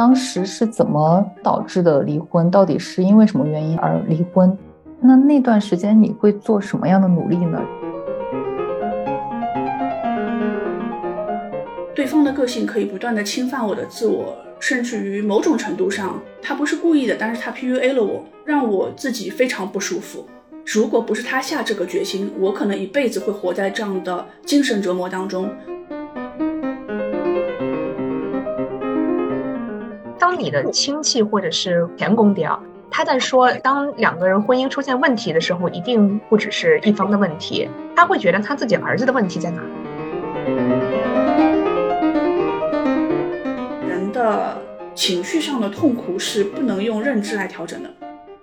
当时是怎么导致的离婚？到底是因为什么原因而离婚？那那段时间你会做什么样的努力呢？对方的个性可以不断的侵犯我的自我，甚至于某种程度上，他不是故意的，但是他 PUA 了我，让我自己非常不舒服。如果不是他下这个决心，我可能一辈子会活在这样的精神折磨当中。当你的亲戚或者是前公爹，他在说，当两个人婚姻出现问题的时候，一定不只是一方的问题，他会觉得他自己儿子的问题在哪？人的情绪上的痛苦是不能用认知来调整的，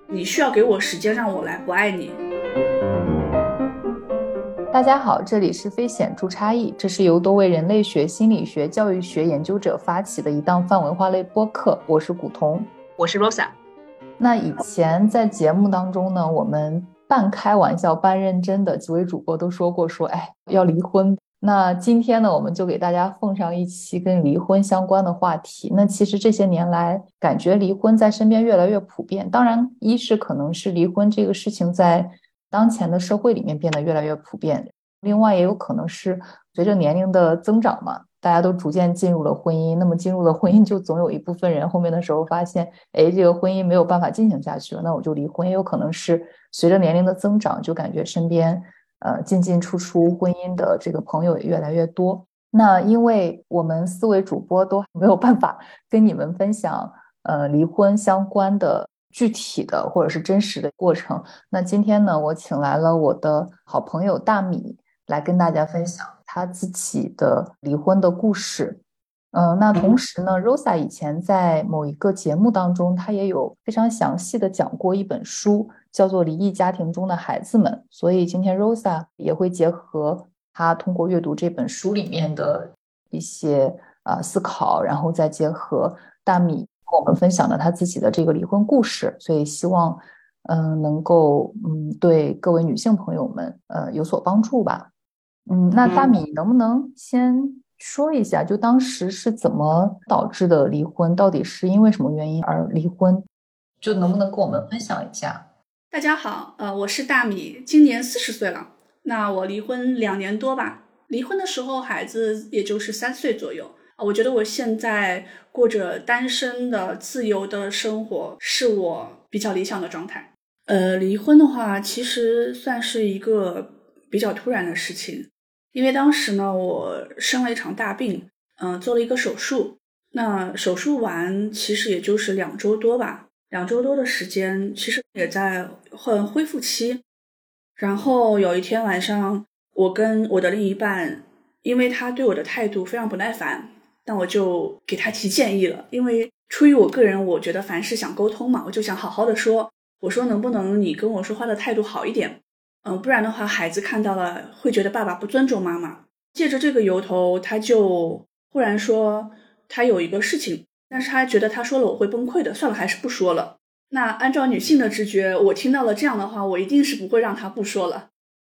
你需要给我时间让我来不爱你。大家好，这里是非显著差异，这是由多位人类学、心理学、教育学研究者发起的一档泛文化类播客。我是古潼，我是 Rosa。那以前在节目当中呢，我们半开玩笑半认真的几位主播都说过，说哎要离婚。那今天呢，我们就给大家奉上一期跟离婚相关的话题。那其实这些年来，感觉离婚在身边越来越普遍。当然，一是可能是离婚这个事情在当前的社会里面变得越来越普遍，另外也有可能是随着年龄的增长嘛，大家都逐渐进入了婚姻。那么进入了婚姻，就总有一部分人后面的时候发现，哎，这个婚姻没有办法进行下去了，那我就离婚。也有可能是随着年龄的增长，就感觉身边。呃，进进出出婚姻的这个朋友也越来越多。那因为我们四位主播都没有办法跟你们分享呃离婚相关的具体的或者是真实的过程。那今天呢，我请来了我的好朋友大米来跟大家分享他自己的离婚的故事。嗯，那同时呢，Rosa 以前在某一个节目当中，他也有非常详细的讲过一本书。叫做离异家庭中的孩子们，所以今天 Rosa 也会结合他通过阅读这本书里面的一些啊思考，然后再结合大米跟我们分享了他自己的这个离婚故事，所以希望嗯能够嗯对各位女性朋友们呃有所帮助吧。嗯，那大米能不能先说一下，就当时是怎么导致的离婚？到底是因为什么原因而离婚？就能不能跟我们分享一下？大家好，呃，我是大米，今年四十岁了。那我离婚两年多吧，离婚的时候孩子也就是三岁左右啊。我觉得我现在过着单身的自由的生活，是我比较理想的状态。呃，离婚的话，其实算是一个比较突然的事情，因为当时呢，我生了一场大病，嗯，做了一个手术。那手术完，其实也就是两周多吧。两周多的时间，其实也在恢恢复期。然后有一天晚上，我跟我的另一半，因为他对我的态度非常不耐烦，但我就给他提建议了。因为出于我个人，我觉得凡事想沟通嘛，我就想好好的说。我说能不能你跟我说话的态度好一点？嗯，不然的话，孩子看到了会觉得爸爸不尊重妈妈。借着这个由头，他就忽然说他有一个事情。但是他觉得他说了我会崩溃的，算了，还是不说了。那按照女性的直觉，我听到了这样的话，我一定是不会让他不说了。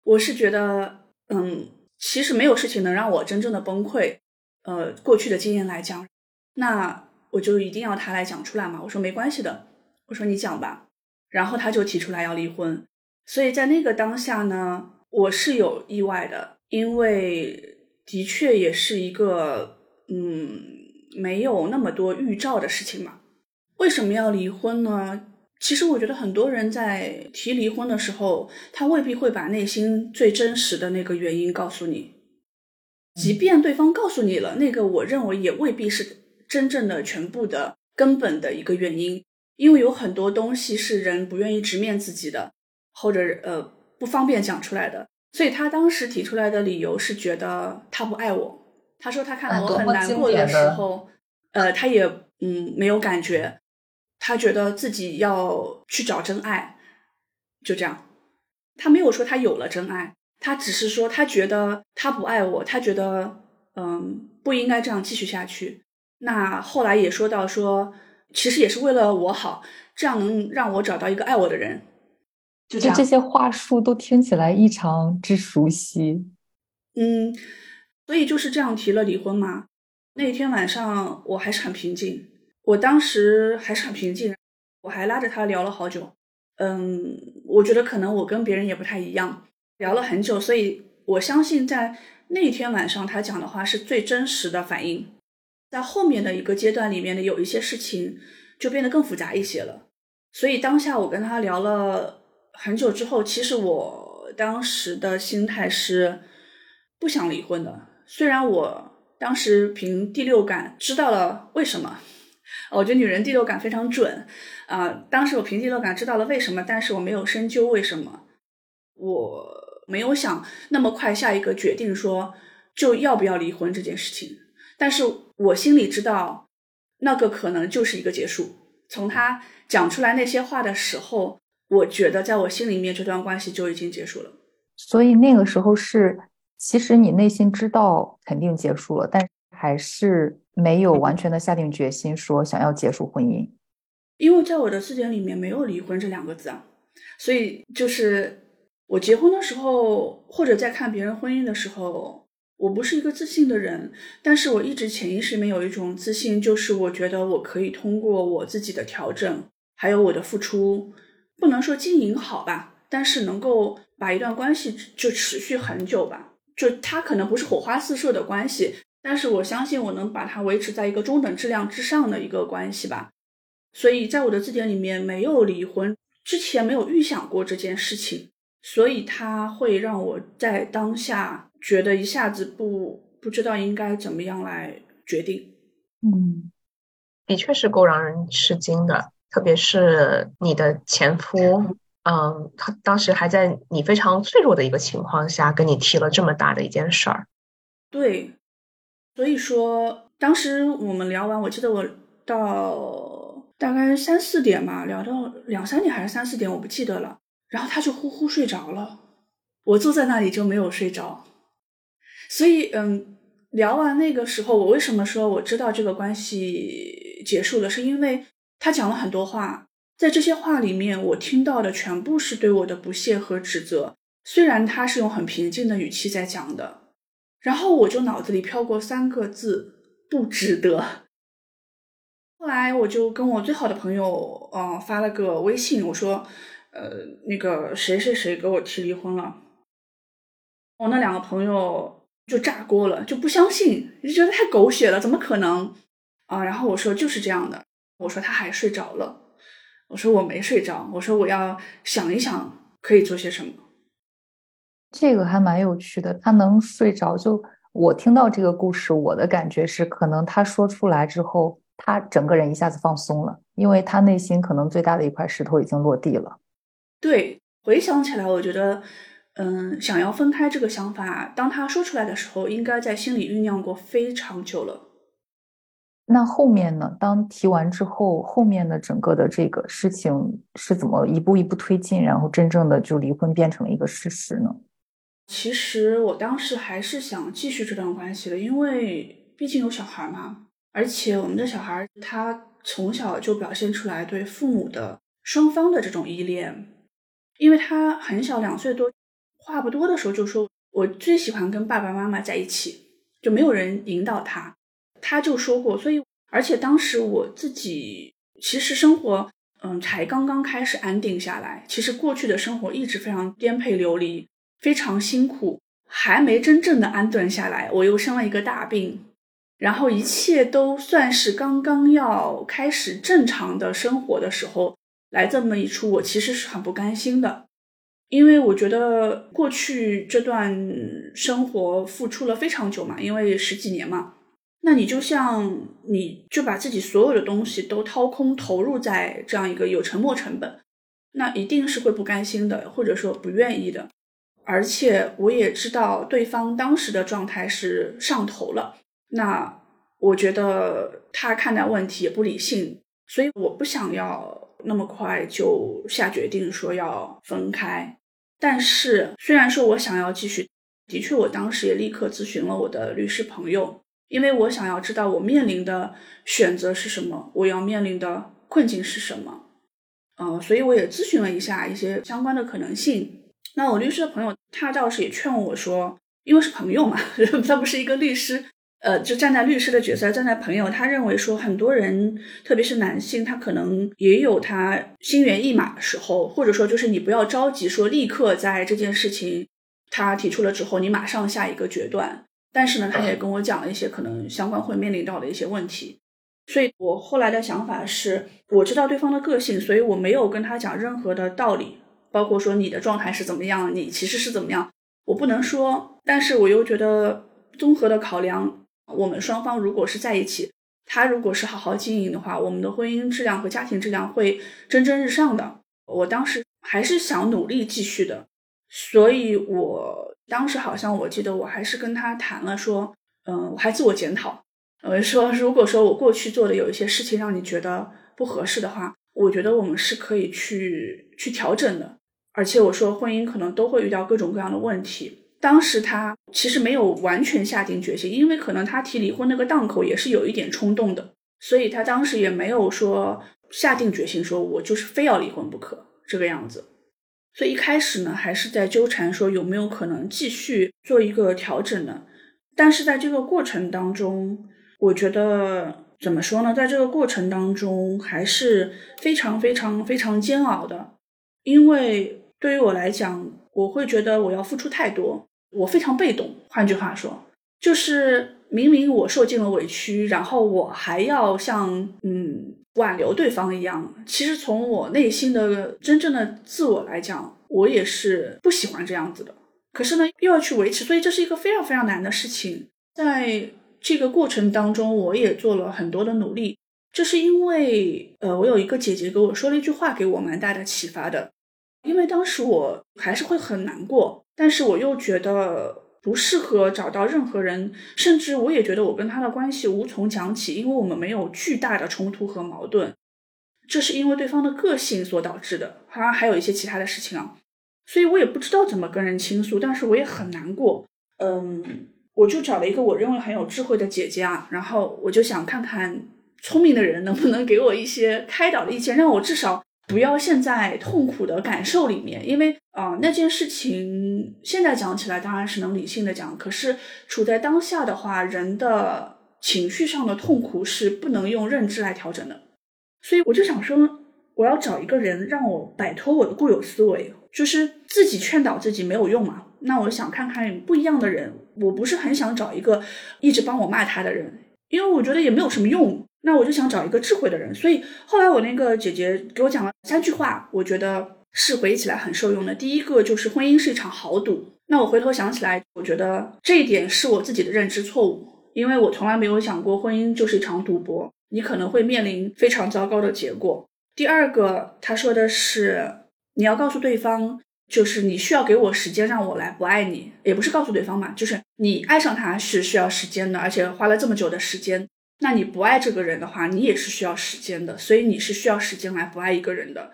我是觉得，嗯，其实没有事情能让我真正的崩溃。呃，过去的经验来讲，那我就一定要他来讲出来嘛。我说没关系的，我说你讲吧。然后他就提出来要离婚。所以在那个当下呢，我是有意外的，因为的确也是一个，嗯。没有那么多预兆的事情嘛？为什么要离婚呢？其实我觉得很多人在提离婚的时候，他未必会把内心最真实的那个原因告诉你。即便对方告诉你了，那个我认为也未必是真正的全部的根本的一个原因，因为有很多东西是人不愿意直面自己的，或者呃不方便讲出来的。所以他当时提出来的理由是觉得他不爱我。他说他看到我很难过的时候，呃，他也嗯没有感觉，他觉得自己要去找真爱，就这样。他没有说他有了真爱，他只是说他觉得他不爱我，他觉得嗯不应该这样继续下去。那后来也说到说，其实也是为了我好，这样能让我找到一个爱我的人。就这这些话术都听起来异常之熟悉。嗯。所以就是这样提了离婚嘛。那天晚上我还是很平静，我当时还是很平静，我还拉着他聊了好久。嗯，我觉得可能我跟别人也不太一样，聊了很久，所以我相信在那天晚上他讲的话是最真实的反应。在后面的一个阶段里面的有一些事情就变得更复杂一些了。所以当下我跟他聊了很久之后，其实我当时的心态是不想离婚的。虽然我当时凭第六感知道了为什么。我觉得女人第六感非常准啊！当时我凭第六感知道了为什么，但是我没有深究为什么，我没有想那么快下一个决定说就要不要离婚这件事情。但是我心里知道，那个可能就是一个结束。从他讲出来那些话的时候，我觉得在我心里面这段关系就已经结束了。所以那个时候是，其实你内心知道肯定结束了，但还是。没有完全的下定决心说想要结束婚姻，因为在我的字典里面没有离婚这两个字啊，所以就是我结婚的时候，或者在看别人婚姻的时候，我不是一个自信的人，但是我一直潜意识里面有一种自信，就是我觉得我可以通过我自己的调整，还有我的付出，不能说经营好吧，但是能够把一段关系就持续很久吧，就它可能不是火花四射的关系。但是我相信我能把它维持在一个中等质量之上的一个关系吧，所以在我的字典里面没有离婚，之前没有预想过这件事情，所以它会让我在当下觉得一下子不不知道应该怎么样来决定。嗯，的确是够让人吃惊的，特别是你的前夫，嗯，他当时还在你非常脆弱的一个情况下跟你提了这么大的一件事儿，对。所以说，当时我们聊完，我记得我到大概三四点吧，聊到两三点还是三四点，我不记得了。然后他就呼呼睡着了，我坐在那里就没有睡着。所以，嗯，聊完那个时候，我为什么说我知道这个关系结束了，是因为他讲了很多话，在这些话里面，我听到的全部是对我的不屑和指责。虽然他是用很平静的语气在讲的。然后我就脑子里飘过三个字，不值得。后来我就跟我最好的朋友，嗯，发了个微信，我说，呃，那个谁谁谁给我提离婚了。我那两个朋友就炸锅了，就不相信，就觉得太狗血了，怎么可能啊？然后我说就是这样的，我说他还睡着了，我说我没睡着，我说我要想一想可以做些什么。这个还蛮有趣的，他能睡着。就我听到这个故事，我的感觉是，可能他说出来之后，他整个人一下子放松了，因为他内心可能最大的一块石头已经落地了。对，回想起来，我觉得，嗯，想要分开这个想法，当他说出来的时候，应该在心里酝酿过非常久了。那后面呢？当提完之后，后面的整个的这个事情是怎么一步一步推进，然后真正的就离婚变成了一个事实呢？其实我当时还是想继续这段关系的，因为毕竟有小孩嘛，而且我们的小孩他从小就表现出来对父母的双方的这种依恋，因为他很小两岁多，话不多的时候就说我最喜欢跟爸爸妈妈在一起，就没有人引导他，他就说过，所以而且当时我自己其实生活嗯才刚刚开始安定下来，其实过去的生活一直非常颠沛流离。非常辛苦，还没真正的安顿下来，我又生了一个大病，然后一切都算是刚刚要开始正常的生活的时候，来这么一出，我其实是很不甘心的，因为我觉得过去这段生活付出了非常久嘛，因为十几年嘛，那你就像你就把自己所有的东西都掏空，投入在这样一个有沉没成本，那一定是会不甘心的，或者说不愿意的。而且我也知道对方当时的状态是上头了，那我觉得他看待问题也不理性，所以我不想要那么快就下决定说要分开。但是虽然说我想要继续，的确我当时也立刻咨询了我的律师朋友，因为我想要知道我面临的选择是什么，我要面临的困境是什么，嗯，所以我也咨询了一下一些相关的可能性。那我律师的朋友，他倒是也劝我说，因为是朋友嘛，他不是一个律师，呃，就站在律师的角色，站在朋友，他认为说，很多人，特别是男性，他可能也有他心猿意马的时候，或者说，就是你不要着急说立刻在这件事情他提出了之后，你马上下一个决断。但是呢，他也跟我讲了一些可能相关会面临到的一些问题。所以我后来的想法是，我知道对方的个性，所以我没有跟他讲任何的道理，包括说你的状态是怎么样，你其实是怎么样，我不能说。但是我又觉得综合的考量。我们双方如果是在一起，他如果是好好经营的话，我们的婚姻质量和家庭质量会蒸蒸日上的。我当时还是想努力继续的，所以我当时好像我记得我还是跟他谈了，说，嗯，我还自我检讨，我说，如果说我过去做的有一些事情让你觉得不合适的话，我觉得我们是可以去去调整的。而且我说，婚姻可能都会遇到各种各样的问题。当时他其实没有完全下定决心，因为可能他提离婚那个档口也是有一点冲动的，所以他当时也没有说下定决心，说我就是非要离婚不可这个样子。所以一开始呢，还是在纠缠说有没有可能继续做一个调整呢？但是在这个过程当中，我觉得怎么说呢？在这个过程当中还是非常非常非常煎熬的，因为对于我来讲，我会觉得我要付出太多。我非常被动，换句话说，就是明明我受尽了委屈，然后我还要像嗯挽留对方一样。其实从我内心的真正的自我来讲，我也是不喜欢这样子的。可是呢，又要去维持，所以这是一个非常非常难的事情。在这个过程当中，我也做了很多的努力。这是因为，呃，我有一个姐姐给我说了一句话，给我蛮大的启发的。因为当时我还是会很难过。但是我又觉得不适合找到任何人，甚至我也觉得我跟他的关系无从讲起，因为我们没有巨大的冲突和矛盾，这是因为对方的个性所导致的，好像还有一些其他的事情啊，所以我也不知道怎么跟人倾诉，但是我也很难过，嗯，我就找了一个我认为很有智慧的姐姐啊，然后我就想看看聪明的人能不能给我一些开导的意见，让我至少。不要陷在痛苦的感受里面，因为啊，那件事情现在讲起来当然是能理性的讲，可是处在当下的话，人的情绪上的痛苦是不能用认知来调整的。所以我就想说，我要找一个人让我摆脱我的固有思维，就是自己劝导自己没有用嘛。那我想看看不一样的人，我不是很想找一个一直帮我骂他的人，因为我觉得也没有什么用。那我就想找一个智慧的人，所以后来我那个姐姐给我讲了三句话，我觉得是回忆起来很受用的。第一个就是婚姻是一场豪赌。那我回头想起来，我觉得这一点是我自己的认知错误，因为我从来没有想过婚姻就是一场赌博，你可能会面临非常糟糕的结果。第二个，他说的是你要告诉对方，就是你需要给我时间让我来不爱你，也不是告诉对方嘛，就是你爱上他是需要时间的，而且花了这么久的时间。那你不爱这个人的话，你也是需要时间的，所以你是需要时间来不爱一个人的。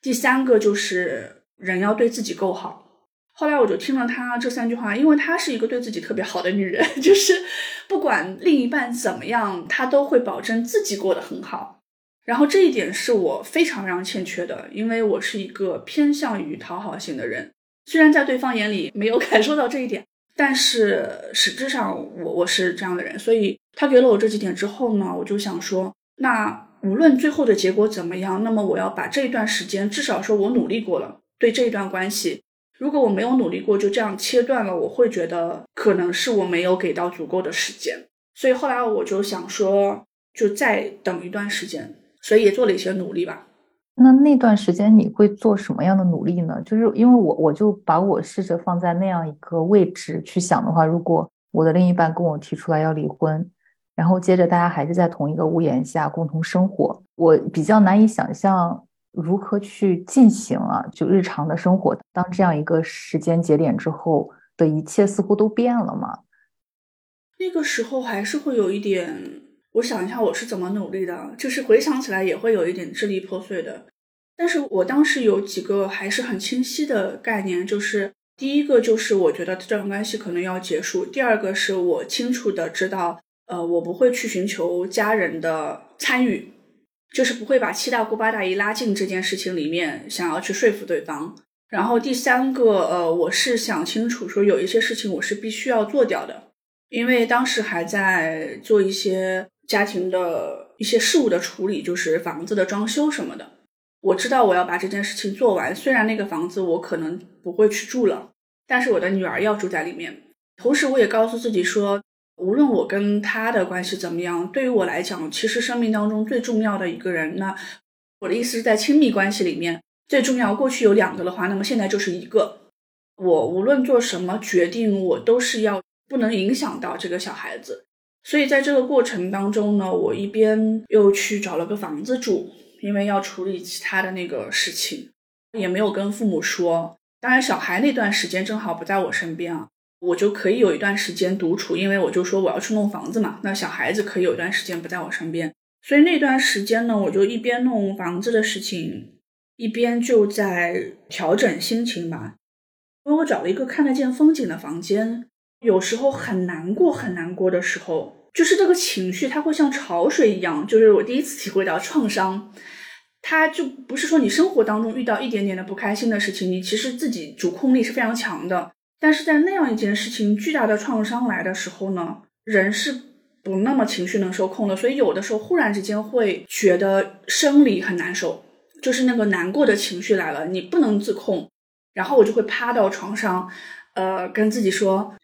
第三个就是人要对自己够好。后来我就听了他这三句话，因为她是一个对自己特别好的女人，就是不管另一半怎么样，她都会保证自己过得很好。然后这一点是我非常非常欠缺的，因为我是一个偏向于讨好型的人，虽然在对方眼里没有感受到这一点。但是实质上，我我是这样的人，所以他给了我这几点之后呢，我就想说，那无论最后的结果怎么样，那么我要把这一段时间，至少说我努力过了，对这一段关系，如果我没有努力过，就这样切断了，我会觉得可能是我没有给到足够的时间，所以后来我就想说，就再等一段时间，所以也做了一些努力吧。那那段时间你会做什么样的努力呢？就是因为我我就把我试着放在那样一个位置去想的话，如果我的另一半跟我提出来要离婚，然后接着大家还是在同一个屋檐下共同生活，我比较难以想象如何去进行啊，就日常的生活。当这样一个时间节点之后的一切似乎都变了嘛？那个时候还是会有一点。我想一下，我是怎么努力的，就是回想起来也会有一点支离破碎的。但是我当时有几个还是很清晰的概念，就是第一个就是我觉得这段关系可能要结束；第二个是我清楚的知道，呃，我不会去寻求家人的参与，就是不会把七大姑八大姨拉进这件事情里面，想要去说服对方。然后第三个，呃，我是想清楚说有一些事情我是必须要做掉的。因为当时还在做一些家庭的一些事务的处理，就是房子的装修什么的。我知道我要把这件事情做完，虽然那个房子我可能不会去住了，但是我的女儿要住在里面。同时，我也告诉自己说，无论我跟她的关系怎么样，对于我来讲，其实生命当中最重要的一个人，那我的意思是在亲密关系里面最重要。过去有两个的话，那么现在就是一个。我无论做什么决定，我都是要不能影响到这个小孩子。所以在这个过程当中呢，我一边又去找了个房子住。因为要处理其他的那个事情，也没有跟父母说。当然，小孩那段时间正好不在我身边啊，我就可以有一段时间独处。因为我就说我要去弄房子嘛，那小孩子可以有一段时间不在我身边。所以那段时间呢，我就一边弄房子的事情，一边就在调整心情吧。因为我找了一个看得见风景的房间，有时候很难过、很难过的时候。就是这个情绪，它会像潮水一样。就是我第一次体会到创伤，它就不是说你生活当中遇到一点点的不开心的事情，你其实自己主控力是非常强的。但是在那样一件事情巨大的创伤来的时候呢，人是不那么情绪能受控的。所以有的时候忽然之间会觉得生理很难受，就是那个难过的情绪来了，你不能自控。然后我就会趴到床上，呃，跟自己说。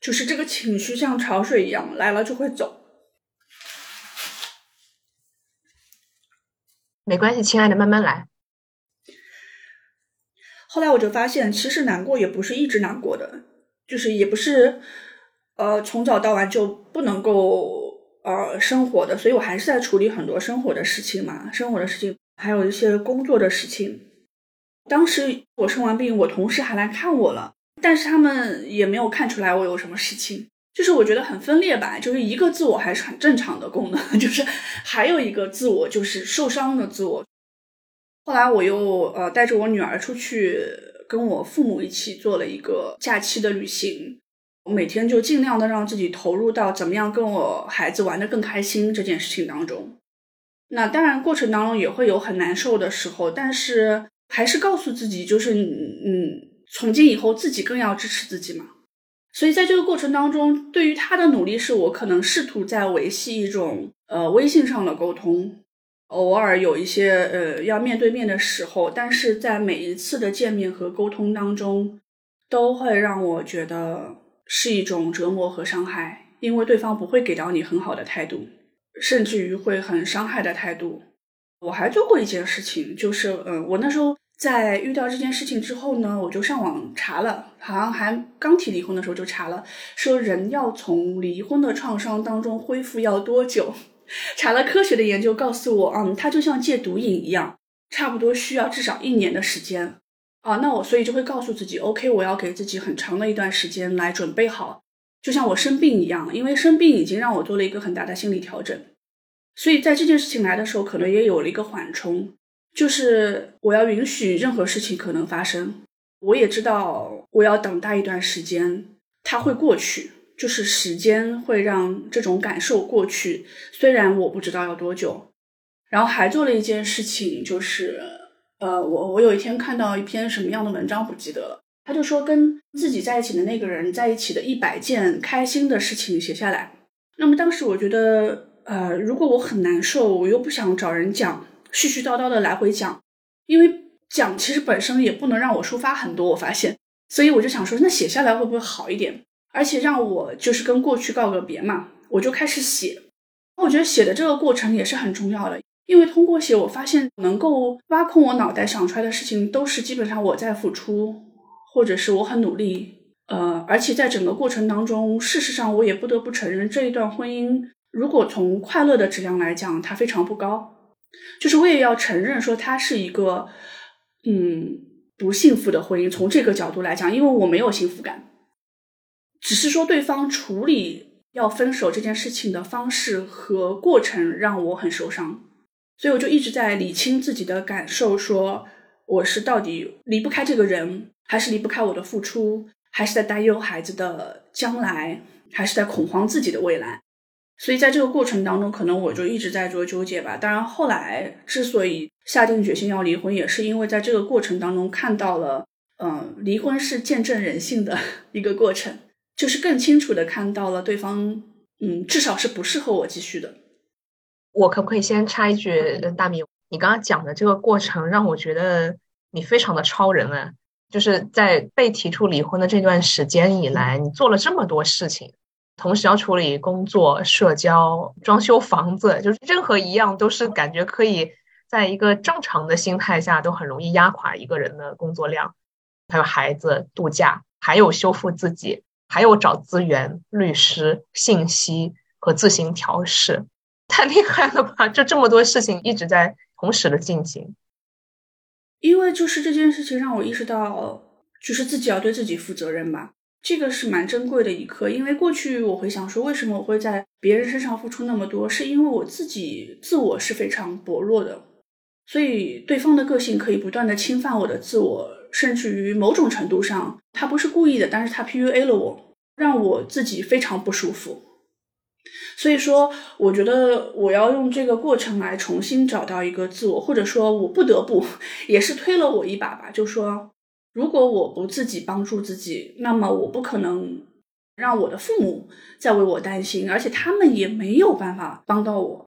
就是这个情绪像潮水一样来了就会走，没关系，亲爱的，慢慢来。后来我就发现，其实难过也不是一直难过的，就是也不是呃从早到晚就不能够呃生活的，所以我还是在处理很多生活的事情嘛，生活的事情，还有一些工作的事情。当时我生完病，我同事还来看我了。但是他们也没有看出来我有什么事情，就是我觉得很分裂吧，就是一个自我还是很正常的功能，就是还有一个自我就是受伤的自我。后来我又呃带着我女儿出去跟我父母一起做了一个假期的旅行，我每天就尽量的让自己投入到怎么样跟我孩子玩的更开心这件事情当中。那当然过程当中也会有很难受的时候，但是还是告诉自己就是嗯。从今以后，自己更要支持自己嘛。所以在这个过程当中，对于他的努力，是我可能试图在维系一种呃微信上的沟通，偶尔有一些呃要面对面的时候，但是在每一次的见面和沟通当中，都会让我觉得是一种折磨和伤害，因为对方不会给到你很好的态度，甚至于会很伤害的态度。我还做过一件事情，就是嗯，我那时候。在遇到这件事情之后呢，我就上网查了，好像还刚提离婚的时候就查了，说人要从离婚的创伤当中恢复要多久？查了科学的研究告诉我，嗯，它就像戒毒瘾一样，差不多需要至少一年的时间。啊，那我所以就会告诉自己，OK，我要给自己很长的一段时间来准备好，就像我生病一样，因为生病已经让我做了一个很大的心理调整，所以在这件事情来的时候，可能也有了一个缓冲。就是我要允许任何事情可能发生，我也知道我要等待一段时间，它会过去。就是时间会让这种感受过去，虽然我不知道要多久。然后还做了一件事情，就是呃，我我有一天看到一篇什么样的文章不记得了，他就说跟自己在一起的那个人在一起的一百件开心的事情写下来。那么当时我觉得，呃，如果我很难受，我又不想找人讲。絮絮叨叨的来回讲，因为讲其实本身也不能让我抒发很多，我发现，所以我就想说，那写下来会不会好一点？而且让我就是跟过去告个别嘛，我就开始写。我觉得写的这个过程也是很重要的，因为通过写，我发现能够挖空我脑袋想出来的事情，都是基本上我在付出，或者是我很努力。呃，而且在整个过程当中，事实上我也不得不承认，这一段婚姻如果从快乐的质量来讲，它非常不高。就是我也要承认说，它是一个嗯不幸福的婚姻。从这个角度来讲，因为我没有幸福感，只是说对方处理要分手这件事情的方式和过程让我很受伤，所以我就一直在理清自己的感受，说我是到底离不开这个人，还是离不开我的付出，还是在担忧孩子的将来，还是在恐慌自己的未来。所以在这个过程当中，可能我就一直在做纠结吧。当然，后来之所以下定决心要离婚，也是因为在这个过程当中看到了，嗯，离婚是见证人性的 一个过程。就是更清楚的看到了对方，嗯，至少是不适合我继续的。我可不可以先插一句，大米，你刚刚讲的这个过程让我觉得你非常的超人啊！就是在被提出离婚的这段时间以来，你做了这么多事情，同时要处理工作、社交、装修房子，就是任何一样都是感觉可以在一个正常的心态下都很容易压垮一个人的工作量，还有孩子、度假，还有修复自己，还有找资源、律师、信息和自行调试。太厉害了吧！就这么多事情一直在同时的进行，因为就是这件事情让我意识到，就是自己要对自己负责任吧。这个是蛮珍贵的一刻。因为过去我会想说，为什么我会在别人身上付出那么多？是因为我自己自我是非常薄弱的，所以对方的个性可以不断的侵犯我的自我，甚至于某种程度上，他不是故意的，但是他 PUA 了我，让我自己非常不舒服。所以说，我觉得我要用这个过程来重新找到一个自我，或者说我不得不 也是推了我一把吧。就说，如果我不自己帮助自己，那么我不可能让我的父母再为我担心，而且他们也没有办法帮到我。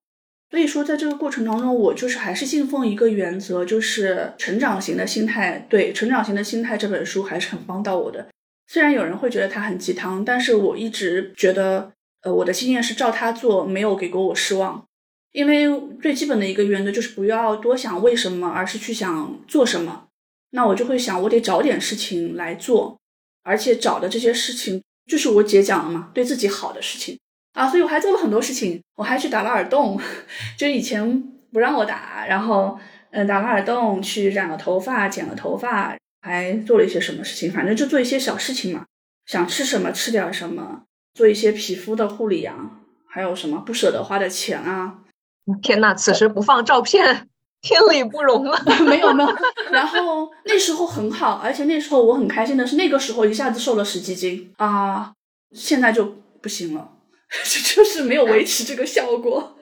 所以说，在这个过程当中，我就是还是信奉一个原则，就是成长型的心态。对《成长型的心态》这本书还是很帮到我的。虽然有人会觉得它很鸡汤，但是我一直觉得。呃，我的经验是照他做，没有给过我失望。因为最基本的一个原则就是不要多想为什么，而是去想做什么。那我就会想，我得找点事情来做，而且找的这些事情就是我姐讲的嘛，对自己好的事情啊。所以我还做了很多事情，我还去打了耳洞，就以前不让我打，然后嗯打了耳洞，去染了头发，剪了头发，还做了一些什么事情，反正就做一些小事情嘛。想吃什么吃点什么。做一些皮肤的护理啊，还有什么不舍得花的钱啊？天呐，此时不放照片，天理不容了！没有没有，然后那时候很好，而且那时候我很开心的是，那个时候一下子瘦了十几斤啊，现在就不行了，就是没有维持这个效果。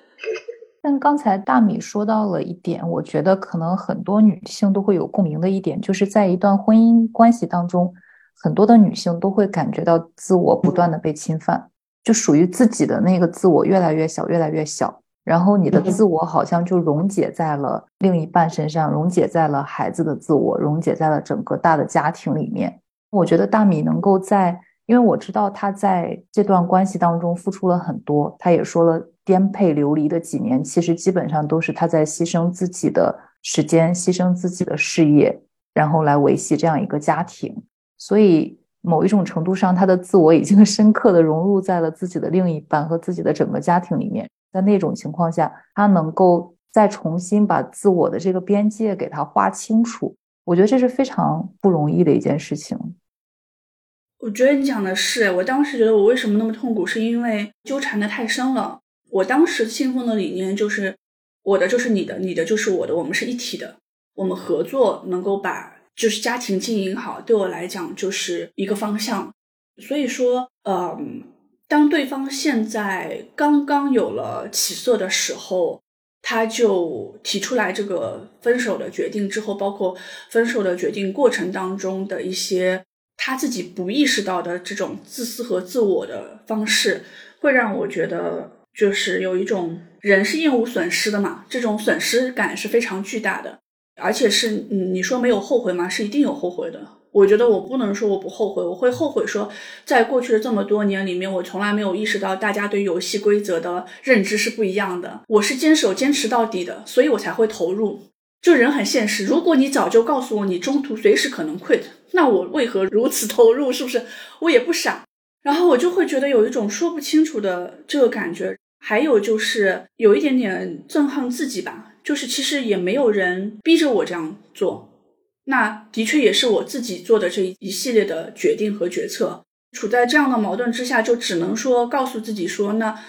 但刚才大米说到了一点，我觉得可能很多女性都会有共鸣的一点，就是在一段婚姻关系当中。很多的女性都会感觉到自我不断的被侵犯，就属于自己的那个自我越来越小，越来越小。然后你的自我好像就溶解在了另一半身上，溶解在了孩子的自我，溶解在了整个大的家庭里面。我觉得大米能够在，因为我知道他在这段关系当中付出了很多，他也说了颠沛流离的几年，其实基本上都是他在牺牲自己的时间，牺牲自己的事业，然后来维系这样一个家庭。所以，某一种程度上，他的自我已经 深刻的融入在了自己的另一半和自己的整个家庭里面。在那种情况下，他能够再重新把自我的这个边界给他划清楚，我觉得这是非常不容易的一件事情。我觉得你讲的是，我当时觉得我为什么那么痛苦，是因为纠缠的太深了。我当时信奉的理念就是，我的就是你的，你的就是我的，我们是一体的，我们合作能够把。就是家庭经营好，对我来讲就是一个方向。所以说，嗯，当对方现在刚刚有了起色的时候，他就提出来这个分手的决定之后，包括分手的决定过程当中的一些他自己不意识到的这种自私和自我的方式，会让我觉得就是有一种人是厌恶损失的嘛，这种损失感是非常巨大的。而且是，嗯，你说没有后悔吗？是一定有后悔的。我觉得我不能说我不后悔，我会后悔说，在过去的这么多年里面，我从来没有意识到大家对游戏规则的认知是不一样的。我是坚守、坚持到底的，所以我才会投入。就人很现实，如果你早就告诉我你中途随时可能 quit，那我为何如此投入？是不是？我也不傻。然后我就会觉得有一种说不清楚的这个感觉，还有就是有一点点憎恨自己吧。就是其实也没有人逼着我这样做，那的确也是我自己做的这一系列的决定和决策。处在这样的矛盾之下，就只能说告诉自己说，那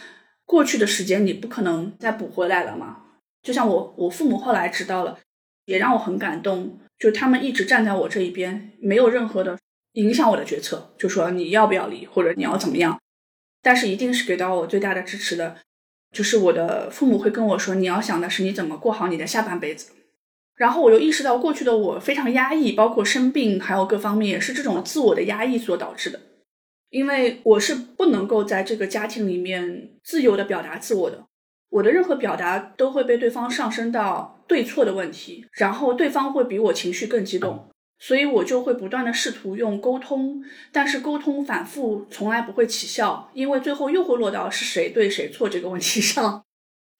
过去的时间你不可能再补回来了嘛。就像我我父母后来知道了，也让我很感动，就他们一直站在我这一边，没有任何的影响我的决策，就说你要不要离或者你要怎么样，但是一定是给到我最大的支持的。就是我的父母会跟我说，你要想的是你怎么过好你的下半辈子。然后我又意识到，过去的我非常压抑，包括生病，还有各方面也是这种自我的压抑所导致的。因为我是不能够在这个家庭里面自由的表达自我的，我的任何表达都会被对方上升到对错的问题，然后对方会比我情绪更激动，所以我就会不断的试图用沟通，但是沟通反复从来不会起效，因为最后又会落到是谁对谁错这个问题上，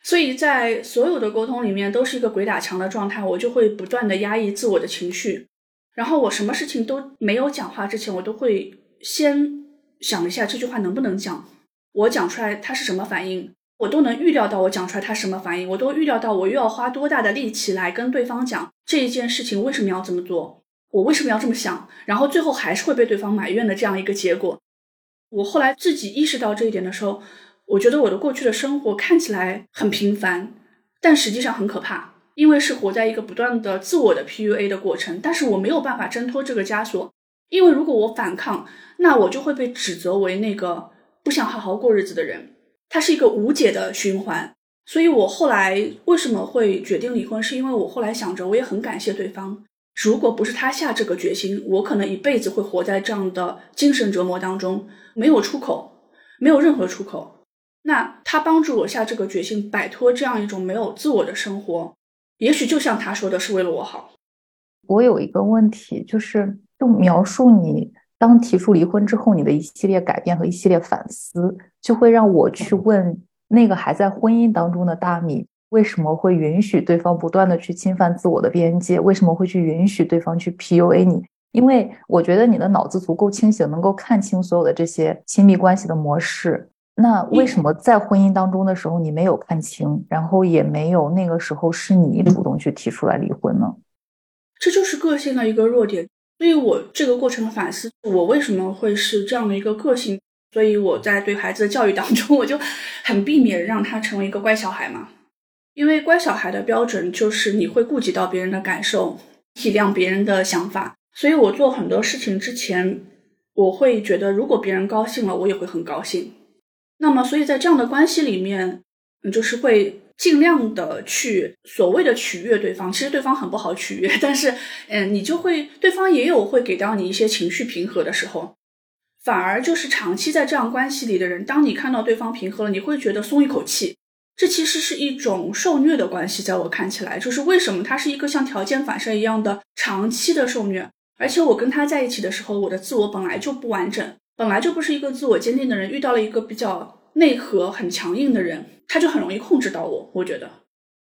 所以在所有的沟通里面都是一个鬼打墙的状态，我就会不断的压抑自我的情绪，然后我什么事情都没有讲话之前，我都会先。想一下这句话能不能讲，我讲出来他是什么反应，我都能预料到我讲出来他什么反应，我都预料到我又要花多大的力气来跟对方讲这一件事情为什么要这么做，我为什么要这么想，然后最后还是会被对方埋怨的这样一个结果。我后来自己意识到这一点的时候，我觉得我的过去的生活看起来很平凡，但实际上很可怕，因为是活在一个不断的自我的 PUA 的过程，但是我没有办法挣脱这个枷锁。因为如果我反抗，那我就会被指责为那个不想好好过日子的人，它是一个无解的循环。所以我后来为什么会决定离婚，是因为我后来想着，我也很感谢对方。如果不是他下这个决心，我可能一辈子会活在这样的精神折磨当中，没有出口，没有任何出口。那他帮助我下这个决心，摆脱这样一种没有自我的生活，也许就像他说的是为了我好。我有一个问题，就是。就描述你当提出离婚之后，你的一系列改变和一系列反思，就会让我去问那个还在婚姻当中的大米，为什么会允许对方不断的去侵犯自我的边界？为什么会去允许对方去 PUA 你？因为我觉得你的脑子足够清醒，能够看清所有的这些亲密关系的模式。那为什么在婚姻当中的时候你没有看清，然后也没有那个时候是你主动去提出来离婚呢？这就是个性的一个弱点。所以我这个过程的反思，我为什么会是这样的一个个性？所以我在对孩子的教育当中，我就很避免让他成为一个乖小孩嘛。因为乖小孩的标准就是你会顾及到别人的感受，体谅别人的想法。所以我做很多事情之前，我会觉得如果别人高兴了，我也会很高兴。那么，所以在这样的关系里面，嗯，就是会。尽量的去所谓的取悦对方，其实对方很不好取悦，但是，嗯，你就会对方也有会给到你一些情绪平和的时候，反而就是长期在这样关系里的人，当你看到对方平和了，你会觉得松一口气。这其实是一种受虐的关系，在我看起来，就是为什么它是一个像条件反射一样的长期的受虐，而且我跟他在一起的时候，我的自我本来就不完整，本来就不是一个自我坚定的人，遇到了一个比较内核很强硬的人。他就很容易控制到我，我觉得，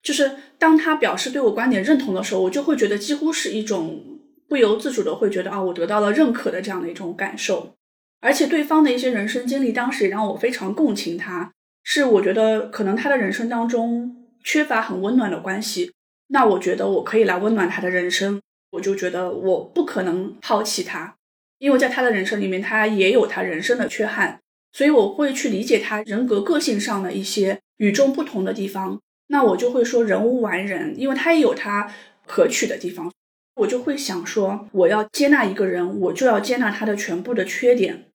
就是当他表示对我观点认同的时候，我就会觉得几乎是一种不由自主的会觉得啊，我得到了认可的这样的一种感受。而且对方的一些人生经历，当时也让我非常共情他，是我觉得可能他的人生当中缺乏很温暖的关系，那我觉得我可以来温暖他的人生，我就觉得我不可能抛弃他，因为在他的人生里面，他也有他人生的缺憾。所以我会去理解他人格个性上的一些与众不同的地方，那我就会说人无完人，因为他也有他可取的地方。我就会想说，我要接纳一个人，我就要接纳他的全部的缺点，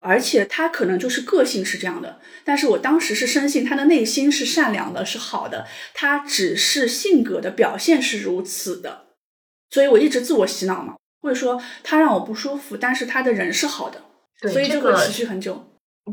而且他可能就是个性是这样的，但是我当时是深信他的内心是善良的，是好的，他只是性格的表现是如此的，所以我一直自我洗脑嘛，会说他让我不舒服，但是他的人是好的，所以这个持续很久。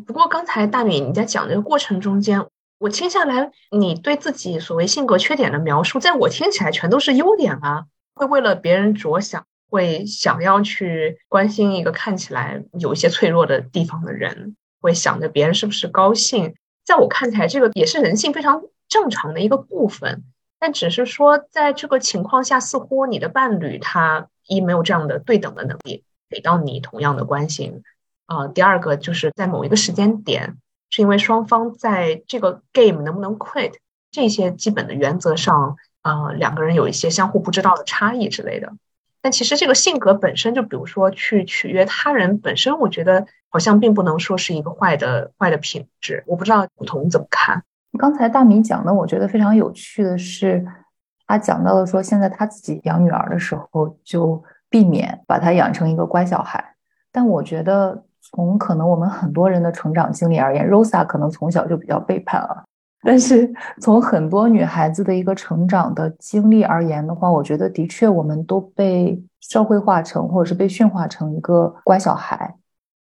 不过刚才大米你在讲这个过程中间，我听下来，你对自己所谓性格缺点的描述，在我听起来全都是优点啊，会为了别人着想，会想要去关心一个看起来有一些脆弱的地方的人，会想着别人是不是高兴。在我看起来，这个也是人性非常正常的一个部分，但只是说在这个情况下，似乎你的伴侣他一没有这样的对等的能力，给到你同样的关心。啊，第二个就是在某一个时间点，是因为双方在这个 game 能不能 quit 这些基本的原则上，啊，两个人有一些相互不知道的差异之类的。但其实这个性格本身就，比如说去取悦他人本身，我觉得好像并不能说是一个坏的坏的品质。我不知道古潼怎么看。刚才大米讲的，我觉得非常有趣的是，他讲到了说，现在他自己养女儿的时候，就避免把她养成一个乖小孩。但我觉得。从可能我们很多人的成长经历而言，Rosa 可能从小就比较背叛了。但是从很多女孩子的一个成长的经历而言的话，我觉得的确我们都被社会化成，或者是被驯化成一个乖小孩。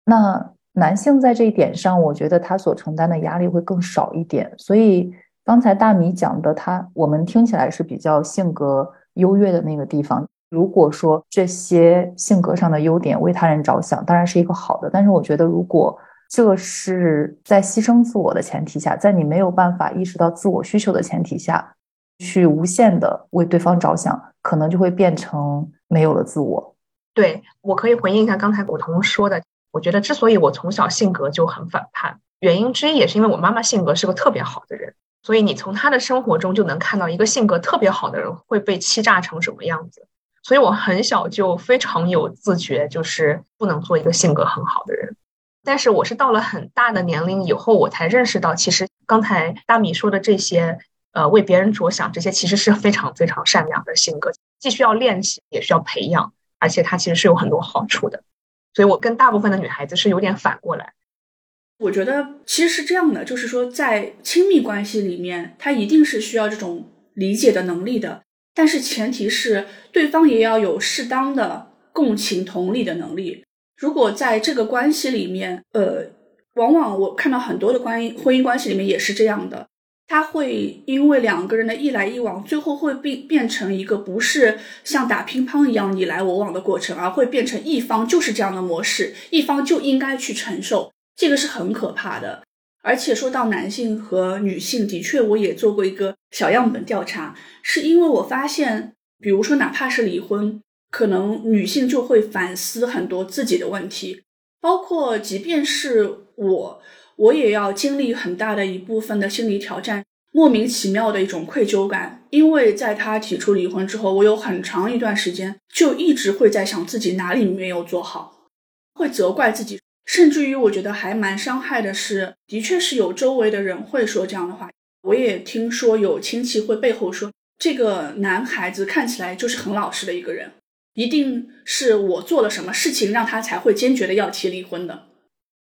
那男性在这一点上，我觉得他所承担的压力会更少一点。所以刚才大米讲的，他我们听起来是比较性格优越的那个地方。如果说这些性格上的优点为他人着想，当然是一个好的。但是我觉得，如果这是在牺牲自我的前提下，在你没有办法意识到自我需求的前提下，去无限的为对方着想，可能就会变成没有了自我。对我可以回应一下刚才古潼说的，我觉得之所以我从小性格就很反叛，原因之一也是因为我妈妈性格是个特别好的人，所以你从他的生活中就能看到一个性格特别好的人会被欺诈成什么样子。所以我很小就非常有自觉，就是不能做一个性格很好的人。但是我是到了很大的年龄以后，我才认识到，其实刚才大米说的这些，呃，为别人着想，这些其实是非常非常善良的性格，既需要练习，也需要培养，而且它其实是有很多好处的。所以我跟大部分的女孩子是有点反过来。我觉得其实是这样的，就是说在亲密关系里面，他一定是需要这种理解的能力的。但是前提是对方也要有适当的共情同理的能力。如果在这个关系里面，呃，往往我看到很多的关婚姻关系里面也是这样的，他会因为两个人的一来一往，最后会变变成一个不是像打乒乓一样你来我往的过程，而会变成一方就是这样的模式，一方就应该去承受，这个是很可怕的。而且说到男性和女性，的确我也做过一个小样本调查，是因为我发现，比如说哪怕是离婚，可能女性就会反思很多自己的问题，包括即便是我，我也要经历很大的一部分的心理挑战，莫名其妙的一种愧疚感，因为在他提出离婚之后，我有很长一段时间就一直会在想自己哪里没有做好，会责怪自己。甚至于，我觉得还蛮伤害的是，的确是有周围的人会说这样的话。我也听说有亲戚会背后说，这个男孩子看起来就是很老实的一个人，一定是我做了什么事情让他才会坚决的要提离婚的。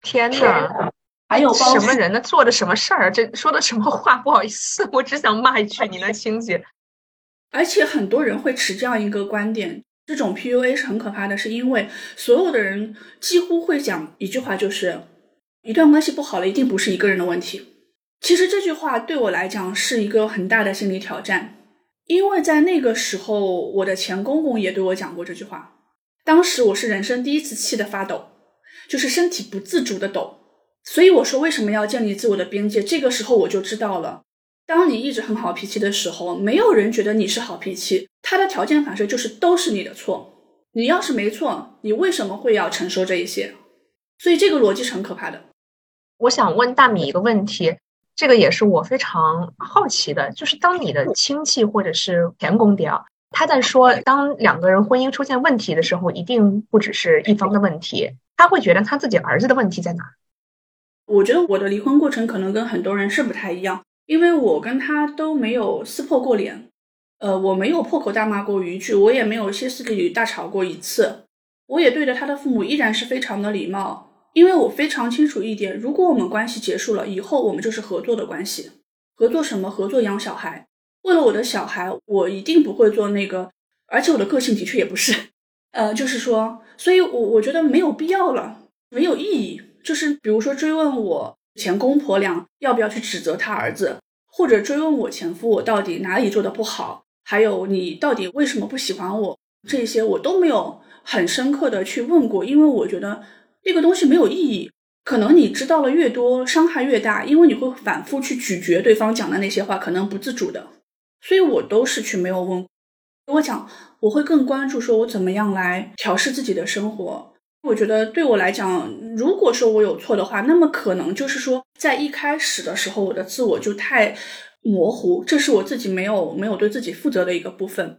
天哪，还有什么人呢？做的什么事儿？这说的什么话？不好意思，我只想骂一句，你那亲戚。而且很多人会持这样一个观点。这种 PUA 是很可怕的，是因为所有的人几乎会讲一句话，就是一段关系不好了，一定不是一个人的问题。其实这句话对我来讲是一个很大的心理挑战，因为在那个时候，我的前公公也对我讲过这句话。当时我是人生第一次气得发抖，就是身体不自主的抖。所以我说为什么要建立自我的边界？这个时候我就知道了。当你一直很好脾气的时候，没有人觉得你是好脾气。他的条件反射就是都是你的错。你要是没错，你为什么会要承受这一些？所以这个逻辑是很可怕的。我想问大米一个问题，这个也是我非常好奇的，就是当你的亲戚或者是前公爹啊，他在说当两个人婚姻出现问题的时候，一定不只是一方的问题，他会觉得他自己儿子的问题在哪？我觉得我的离婚过程可能跟很多人是不太一样。因为我跟他都没有撕破过脸，呃，我没有破口大骂过一句，我也没有歇斯底里大吵过一次，我也对着他的父母依然是非常的礼貌，因为我非常清楚一点，如果我们关系结束了以后，我们就是合作的关系，合作什么？合作养小孩。为了我的小孩，我一定不会做那个，而且我的个性的确也不是，呃，就是说，所以我我觉得没有必要了，没有意义，就是比如说追问我。前公婆俩要不要去指责他儿子，或者追问我前夫我到底哪里做的不好？还有你到底为什么不喜欢我？这些我都没有很深刻的去问过，因为我觉得那个东西没有意义。可能你知道了越多，伤害越大，因为你会反复去咀嚼对方讲的那些话，可能不自主的。所以我都是去没有问。我讲我会更关注说我怎么样来调试自己的生活。我觉得对我来讲，如果说我有错的话，那么可能就是说，在一开始的时候，我的自我就太模糊，这是我自己没有没有对自己负责的一个部分。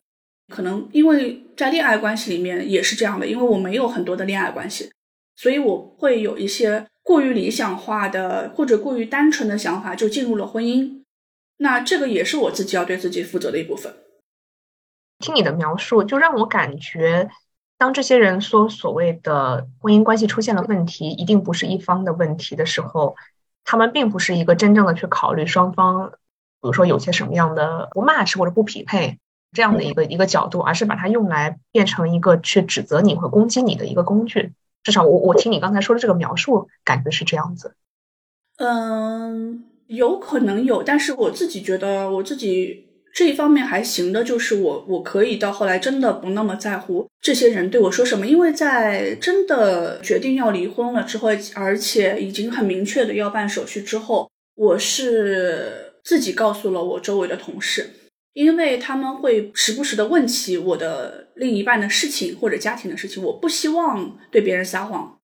可能因为在恋爱关系里面也是这样的，因为我没有很多的恋爱关系，所以我会有一些过于理想化的或者过于单纯的想法，就进入了婚姻。那这个也是我自己要对自己负责的一部分。听你的描述，就让我感觉。当这些人说所谓的婚姻关系出现了问题，一定不是一方的问题的时候，他们并不是一个真正的去考虑双方，比如说有些什么样的不 match 或者不匹配这样的一个一个角度，而是把它用来变成一个去指责你和攻击你的一个工具。至少我我听你刚才说的这个描述，感觉是这样子。嗯，有可能有，但是我自己觉得我自己这一方面还行的，就是我我可以到后来真的不那么在乎这些人对我说什么，因为在真的决定要离婚了之后，而且已经很明确的要办手续之后，我是自己告诉了我周围的同事。因为他们会时不时的问起我的另一半的事情或者家庭的事情，我不希望对别人撒谎，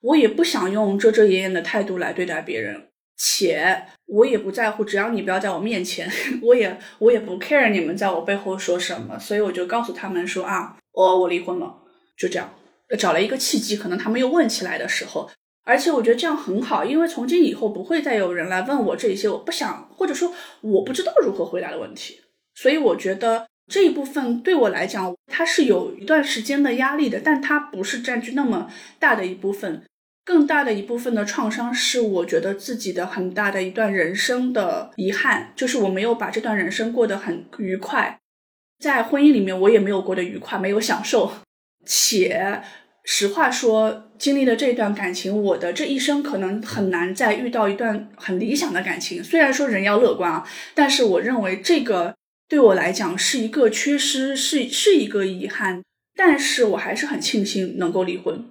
我也不想用遮遮掩掩的态度来对待别人，且我也不在乎，只要你不要在我面前，我也我也不 care 你们在我背后说什么，所以我就告诉他们说啊，我我离婚了，就这样，找了一个契机，可能他们又问起来的时候，而且我觉得这样很好，因为从今以后不会再有人来问我这些我不想或者说我不知道如何回答的问题。所以我觉得这一部分对我来讲，它是有一段时间的压力的，但它不是占据那么大的一部分。更大的一部分的创伤是，我觉得自己的很大的一段人生的遗憾，就是我没有把这段人生过得很愉快。在婚姻里面，我也没有过得愉快，没有享受。且实话说，经历了这段感情，我的这一生可能很难再遇到一段很理想的感情。虽然说人要乐观啊，但是我认为这个。对我来讲是一个缺失，是是一个遗憾，但是我还是很庆幸能够离婚。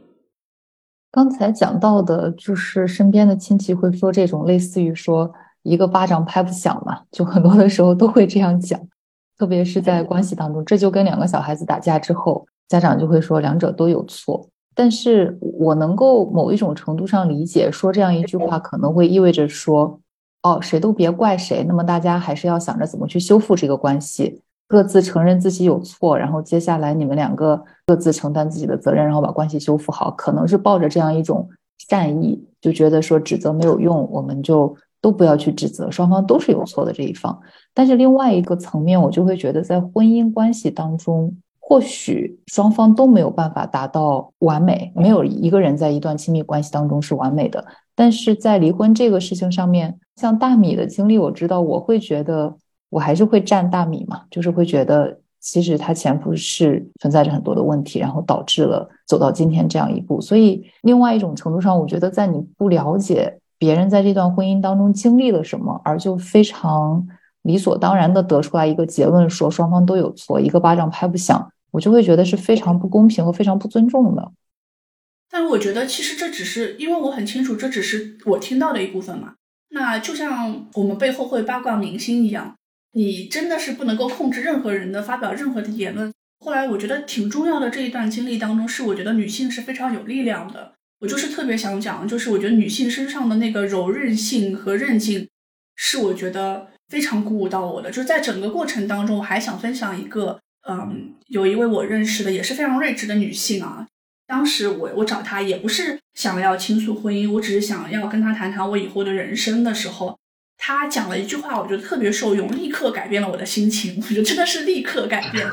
刚才讲到的就是身边的亲戚会说这种类似于说一个巴掌拍不响嘛，就很多的时候都会这样讲，特别是在关系当中，这就跟两个小孩子打架之后，家长就会说两者都有错。但是我能够某一种程度上理解，说这样一句话可能会意味着说。哦，谁都别怪谁。那么大家还是要想着怎么去修复这个关系，各自承认自己有错，然后接下来你们两个各自承担自己的责任，然后把关系修复好。可能是抱着这样一种善意，就觉得说指责没有用，我们就都不要去指责，双方都是有错的这一方。但是另外一个层面，我就会觉得在婚姻关系当中，或许双方都没有办法达到完美，没有一个人在一段亲密关系当中是完美的。但是在离婚这个事情上面，像大米的经历，我知道我会觉得我还是会站大米嘛，就是会觉得其实他前夫是存在着很多的问题，然后导致了走到今天这样一步。所以另外一种程度上，我觉得在你不了解别人在这段婚姻当中经历了什么，而就非常理所当然的得出来一个结论，说双方都有错，一个巴掌拍不响，我就会觉得是非常不公平和非常不尊重的。但是我觉得，其实这只是因为我很清楚，这只是我听到的一部分嘛。那就像我们背后会八卦明星一样，你真的是不能够控制任何人的发表任何的言论。后来我觉得挺重要的这一段经历当中，是我觉得女性是非常有力量的。我就是特别想讲，就是我觉得女性身上的那个柔韧性和韧劲，是我觉得非常鼓舞到我的。就是在整个过程当中，我还想分享一个，嗯，有一位我认识的也是非常睿智的女性啊。当时我我找她也不是想要倾诉婚姻，我只是想要跟她谈谈我以后的人生的时候，他讲了一句话，我觉得特别受用，立刻改变了我的心情。我觉得真的是立刻改变。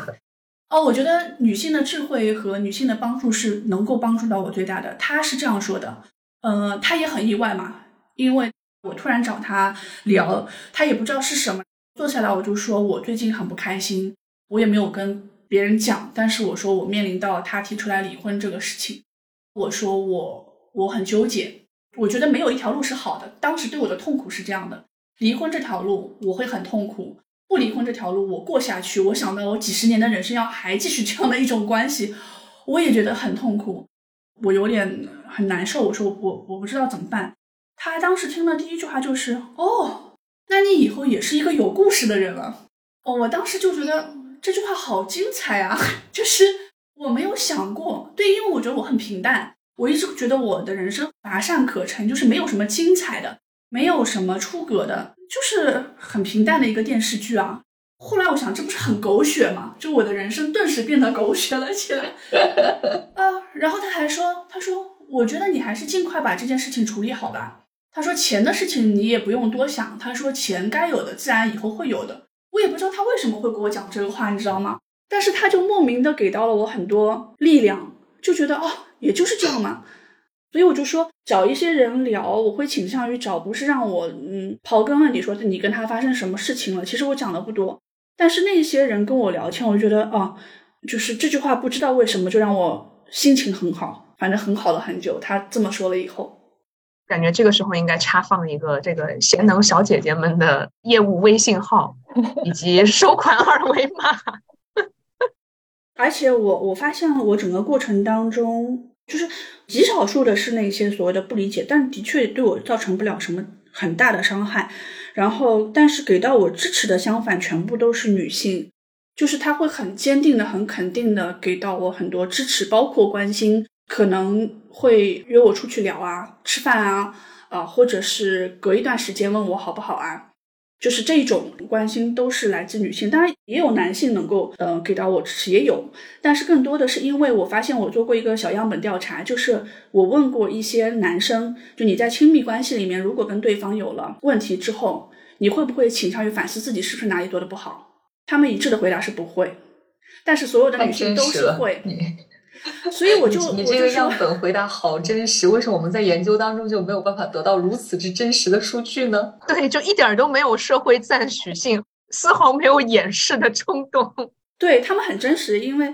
哦，我觉得女性的智慧和女性的帮助是能够帮助到我最大的。他是这样说的，呃，他也很意外嘛，因为我突然找他聊，他也不知道是什么，坐下来我就说我最近很不开心，我也没有跟。别人讲，但是我说我面临到他提出来离婚这个事情，我说我我很纠结，我觉得没有一条路是好的。当时对我的痛苦是这样的：离婚这条路我会很痛苦，不离婚这条路我过下去。我想到我几十年的人生要还继续这样的一种关系，我也觉得很痛苦，我有点很难受。我说我我不知道怎么办。他当时听的第一句话就是：“哦，那你以后也是一个有故事的人了。”哦，我当时就觉得。这句话好精彩啊！就是我没有想过，对，因为我觉得我很平淡，我一直觉得我的人生乏善可陈，就是没有什么精彩的，没有什么出格的，就是很平淡的一个电视剧啊。后来我想，这不是很狗血吗？就我的人生顿时变得狗血了起来啊！然后他还说，他说，我觉得你还是尽快把这件事情处理好吧。他说，钱的事情你也不用多想，他说，钱该有的自然以后会有的。我也不知道他为什么会给我讲这个话，你知道吗？但是他就莫名的给到了我很多力量，就觉得哦，也就是这样嘛。所以我就说找一些人聊，我会倾向于找不是让我嗯刨根问底说你跟他发生什么事情了。其实我讲的不多，但是那些人跟我聊天，我就觉得啊，就是这句话不知道为什么就让我心情很好，反正很好了很久。他这么说了以后，感觉这个时候应该插放一个这个贤能小姐姐们的业务微信号以及收款二维码。而且我我发现了我整个过程当中，就是极少数的是那些所谓的不理解，但的确对我造成不了什么很大的伤害。然后，但是给到我支持的相反，全部都是女性，就是她会很坚定的、很肯定的给到我很多支持，包括关心，可能会约我出去聊啊、吃饭啊，啊，或者是隔一段时间问我好不好啊。就是这种关心都是来自女性，当然也有男性能够呃给到我支持，也有，但是更多的是因为我发现我做过一个小样本调查，就是我问过一些男生，就你在亲密关系里面，如果跟对方有了问题之后，你会不会倾向于反思自己是不是哪里做的不好？他们一致的回答是不会，但是所有的女性都是会。所以我就你这个样本回答好真实，为什么我们在研究当中就没有办法得到如此之真实的数据呢？对，就一点都没有社会赞许性，丝毫没有掩饰的冲动。对他们很真实，因为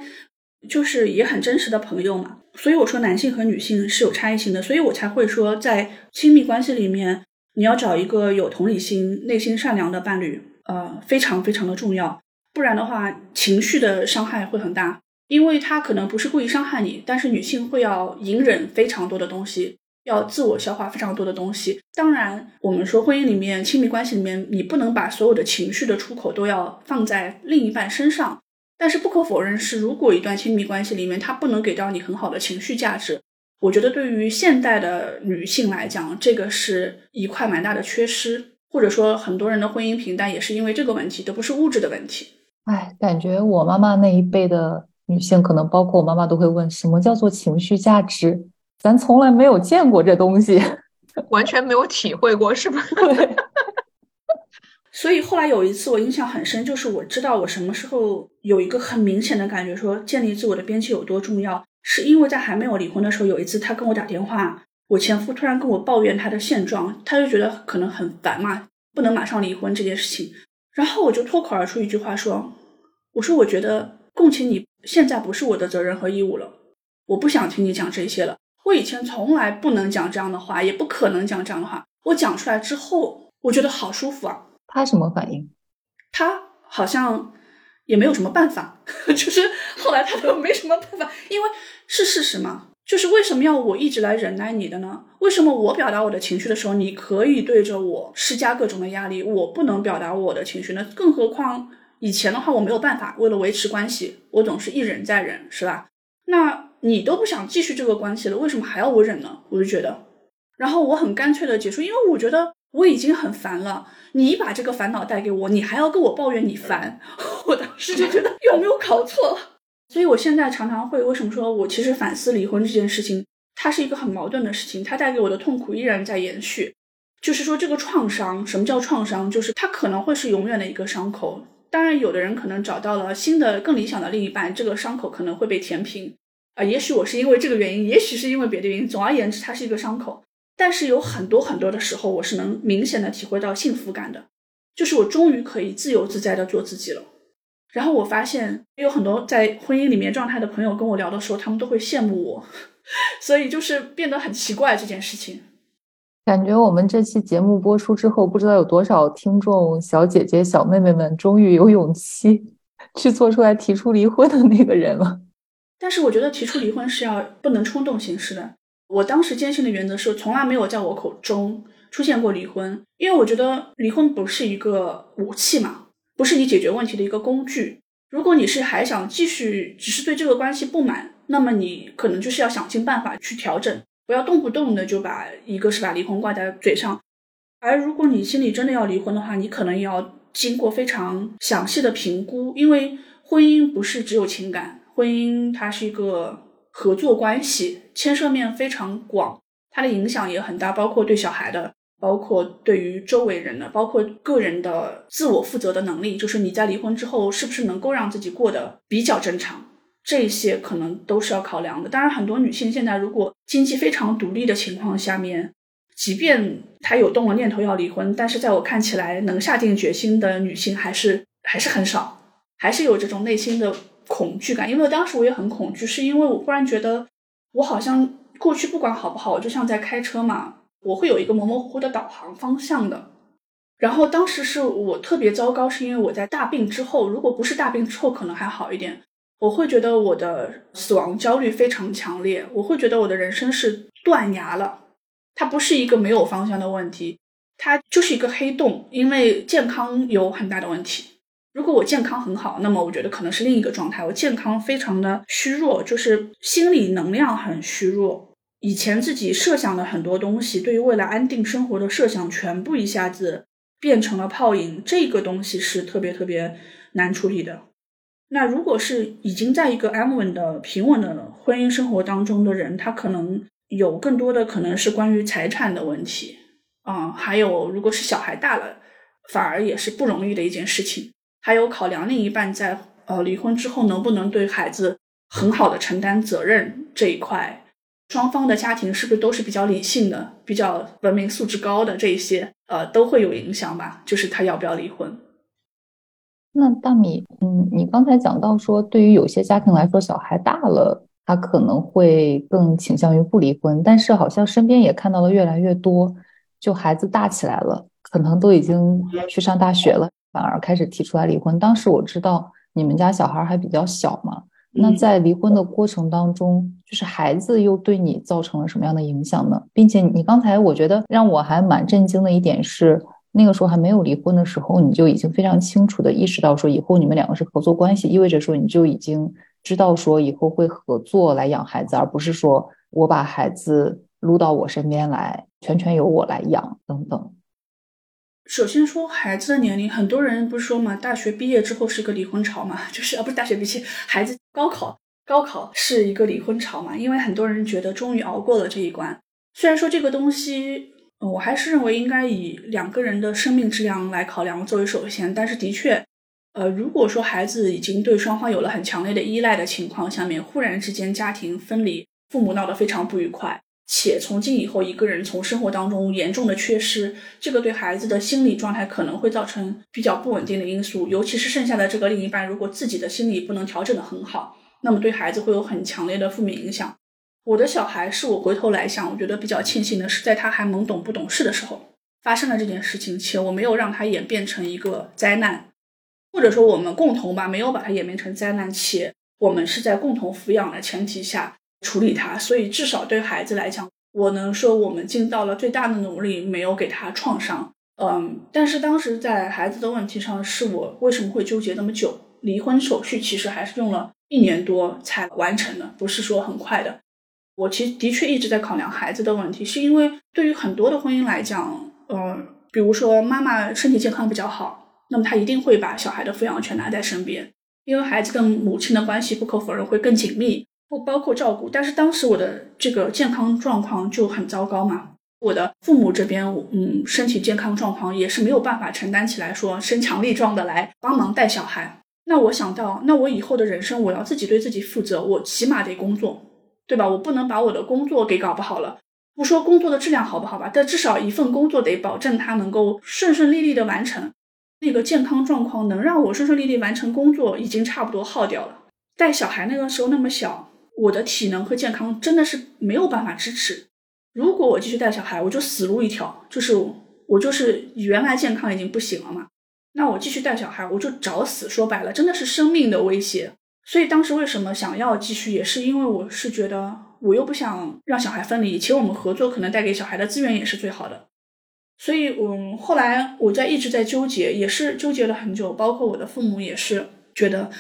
就是也很真实的朋友嘛。所以我说男性和女性是有差异性的，所以我才会说在亲密关系里面，你要找一个有同理心、内心善良的伴侣，呃，非常非常的重要。不然的话，情绪的伤害会很大。因为他可能不是故意伤害你，但是女性会要隐忍非常多的东西，要自我消化非常多的东西。当然，我们说婚姻里面、亲密关系里面，你不能把所有的情绪的出口都要放在另一半身上。但是不可否认是，如果一段亲密关系里面他不能给到你很好的情绪价值，我觉得对于现代的女性来讲，这个是一块蛮大的缺失。或者说，很多人的婚姻平淡也是因为这个问题，都不是物质的问题。哎，感觉我妈妈那一辈的。女性可能包括我妈妈都会问什么叫做情绪价值，咱从来没有见过这东西，完全没有体会过，是吧？所以后来有一次我印象很深，就是我知道我什么时候有一个很明显的感觉，说建立自我的边界有多重要，是因为在还没有离婚的时候，有一次他跟我打电话，我前夫突然跟我抱怨他的现状，他就觉得可能很烦嘛，不能马上离婚这件事情，然后我就脱口而出一句话说，我说我觉得共情你。现在不是我的责任和义务了，我不想听你讲这些了。我以前从来不能讲这样的话，也不可能讲这样的话。我讲出来之后，我觉得好舒服啊。他什么反应？他好像也没有什么办法，就是后来他都没什么办法，因为是事实嘛。就是为什么要我一直来忍耐你的呢？为什么我表达我的情绪的时候，你可以对着我施加各种的压力，我不能表达我的情绪呢？更何况。以前的话我没有办法，为了维持关系，我总是一忍再忍，是吧？那你都不想继续这个关系了，为什么还要我忍呢？我就觉得，然后我很干脆的结束，因为我觉得我已经很烦了，你把这个烦恼带给我，你还要跟我抱怨你烦，我当时就觉得有没有搞错？所以我现在常常会为什么说我其实反思离婚这件事情，它是一个很矛盾的事情，它带给我的痛苦依然在延续，就是说这个创伤，什么叫创伤？就是它可能会是永远的一个伤口。当然，有的人可能找到了新的、更理想的另一半，这个伤口可能会被填平啊。也许我是因为这个原因，也许是因为别的原因。总而言之，它是一个伤口。但是有很多很多的时候，我是能明显的体会到幸福感的，就是我终于可以自由自在的做自己了。然后我发现有很多在婚姻里面状态的朋友跟我聊的时候，他们都会羡慕我，所以就是变得很奇怪这件事情。感觉我们这期节目播出之后，不知道有多少听众小姐姐、小妹妹们终于有勇气 去做出来提出离婚的那个人了。但是我觉得提出离婚是要不能冲动行事的。我当时坚信的原则是，从来没有在我口中出现过离婚，因为我觉得离婚不是一个武器嘛，不是你解决问题的一个工具。如果你是还想继续，只是对这个关系不满，那么你可能就是要想尽办法去调整。不要动不动的就把一个是把离婚挂在嘴上，而如果你心里真的要离婚的话，你可能要经过非常详细的评估，因为婚姻不是只有情感，婚姻它是一个合作关系，牵涉面非常广，它的影响也很大，包括对小孩的，包括对于周围人的，包括个人的自我负责的能力，就是你在离婚之后是不是能够让自己过得比较正常。这些可能都是要考量的。当然，很多女性现在如果经济非常独立的情况下面，即便她有动了念头要离婚，但是在我看起来，能下定决心的女性还是还是很少，还是有这种内心的恐惧感。因为当时我也很恐惧，是因为我忽然觉得，我好像过去不管好不好，我就像在开车嘛，我会有一个模模糊糊的导航方向的。然后当时是我特别糟糕，是因为我在大病之后，如果不是大病之后，可能还好一点。我会觉得我的死亡焦虑非常强烈，我会觉得我的人生是断崖了。它不是一个没有方向的问题，它就是一个黑洞，因为健康有很大的问题。如果我健康很好，那么我觉得可能是另一个状态。我健康非常的虚弱，就是心理能量很虚弱。以前自己设想的很多东西，对于未来安定生活的设想，全部一下子变成了泡影。这个东西是特别特别难处理的。那如果是已经在一个安稳的、平稳的婚姻生活当中的人，他可能。有更多的可能是关于财产的问题，啊，还有如果是小孩大了，反而也是不容易的一件事情。还有考量另一半在呃离婚之后能不能对孩子很好的承担责任这一块，双方的家庭是不是都是比较理性的、比较文明素质高的这一些，呃，都会有影响吧。就是他要不要离婚？那大米，嗯，你刚才讲到说，对于有些家庭来说，小孩大了。他可能会更倾向于不离婚，但是好像身边也看到了越来越多，就孩子大起来了，可能都已经去上大学了，反而开始提出来离婚。当时我知道你们家小孩还比较小嘛，那在离婚的过程当中，就是孩子又对你造成了什么样的影响呢？并且你刚才我觉得让我还蛮震惊的一点是，那个时候还没有离婚的时候，你就已经非常清楚的意识到说，以后你们两个是合作关系，意味着说你就已经。知道说以后会合作来养孩子，而不是说我把孩子撸到我身边来，全权由我来养等等。首先说孩子的年龄，很多人不是说嘛，大学毕业之后是一个离婚潮嘛，就是啊，不是大学毕业，孩子高考，高考是一个离婚潮嘛，因为很多人觉得终于熬过了这一关。虽然说这个东西，我还是认为应该以两个人的生命质量来考量作为首先，但是的确。呃，如果说孩子已经对双方有了很强烈的依赖的情况下面，忽然之间家庭分离，父母闹得非常不愉快，且从今以后一个人从生活当中严重的缺失，这个对孩子的心理状态可能会造成比较不稳定的因素，尤其是剩下的这个另一半，如果自己的心理不能调整的很好，那么对孩子会有很强烈的负面影响。我的小孩是我回头来想，我觉得比较庆幸的是，在他还懵懂不懂事的时候发生了这件事情，且我没有让他演变成一个灾难。或者说我们共同吧，没有把它演变成灾难，且我们是在共同抚养的前提下处理他，所以至少对孩子来讲，我能说我们尽到了最大的努力，没有给他创伤。嗯，但是当时在孩子的问题上，是我为什么会纠结那么久？离婚手续其实还是用了一年多才完成的，不是说很快的。我其实的确一直在考量孩子的问题，是因为对于很多的婚姻来讲，嗯，比如说妈妈身体健康比较好。那么他一定会把小孩的抚养权拿在身边，因为孩子跟母亲的关系不可否认会更紧密，不包括照顾。但是当时我的这个健康状况就很糟糕嘛，我的父母这边，嗯，身体健康状况也是没有办法承担起来，说身强力壮的来帮忙带小孩。那我想到，那我以后的人生我要自己对自己负责，我起码得工作，对吧？我不能把我的工作给搞不好了。不说工作的质量好不好吧，但至少一份工作得保证它能够顺顺利利的完成。那个健康状况能让我顺顺利利完成工作，已经差不多耗掉了。带小孩那个时候那么小，我的体能和健康真的是没有办法支持。如果我继续带小孩，我就死路一条，就是我就是原来健康已经不行了嘛。那我继续带小孩，我就找死。说白了，真的是生命的威胁。所以当时为什么想要继续，也是因为我是觉得我又不想让小孩分离，且我们合作可能带给小孩的资源也是最好的。所以，嗯，后来我在一直在纠结，也是纠结了很久。包括我的父母也是觉得，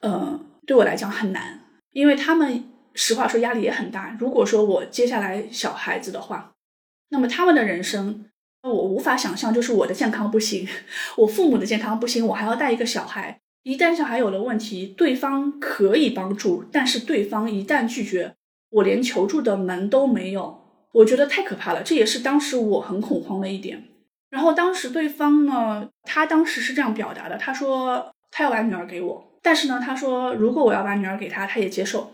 呃，对我来讲很难，因为他们实话说压力也很大。如果说我接下来小孩子的话，那么他们的人生，我无法想象，就是我的健康不行，我父母的健康不行，我还要带一个小孩。一旦小孩有了问题，对方可以帮助，但是对方一旦拒绝，我连求助的门都没有。我觉得太可怕了，这也是当时我很恐慌的一点。然后当时对方呢，他当时是这样表达的，他说他要把女儿给我，但是呢，他说如果我要把女儿给他，他也接受。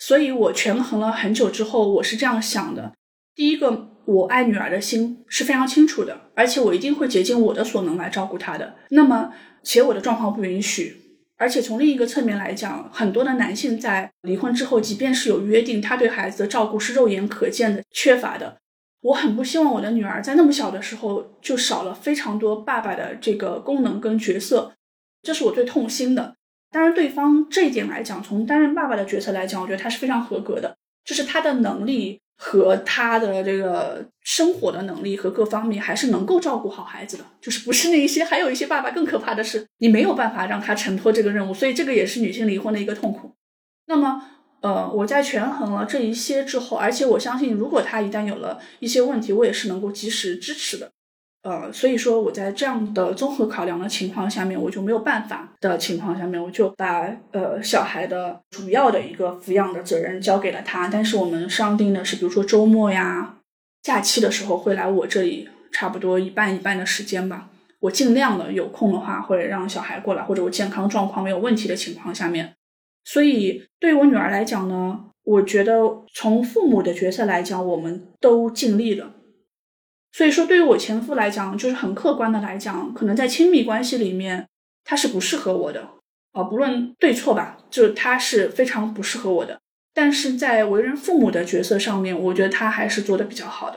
所以我权衡了很久之后，我是这样想的：第一个，我爱女儿的心是非常清楚的，而且我一定会竭尽我的所能来照顾她的。那么，且我的状况不允许。而且从另一个侧面来讲，很多的男性在离婚之后，即便是有约定，他对孩子的照顾是肉眼可见的缺乏的。我很不希望我的女儿在那么小的时候就少了非常多爸爸的这个功能跟角色，这是我最痛心的。当然，对方这一点来讲，从担任爸爸的角色来讲，我觉得他是非常合格的，就是他的能力和他的这个生活的能力和各方面还是能够照顾好孩子的，就是不是那一些，还有一些爸爸更可怕的是，你没有办法让他承托这个任务，所以这个也是女性离婚的一个痛苦。那么。呃，我在权衡了这一些之后，而且我相信，如果他一旦有了一些问题，我也是能够及时支持的。呃，所以说我在这样的综合考量的情况下面，我就没有办法的情况下面，我就把呃小孩的主要的一个抚养的责任交给了他。但是我们商定的是，比如说周末呀、假期的时候会来我这里，差不多一半一半的时间吧。我尽量的有空的话，会让小孩过来，或者我健康状况没有问题的情况下面。所以，对于我女儿来讲呢，我觉得从父母的角色来讲，我们都尽力了。所以说，对于我前夫来讲，就是很客观的来讲，可能在亲密关系里面，他是不适合我的啊，不论对错吧，就是他是非常不适合我的。但是在为人父母的角色上面，我觉得他还是做的比较好的。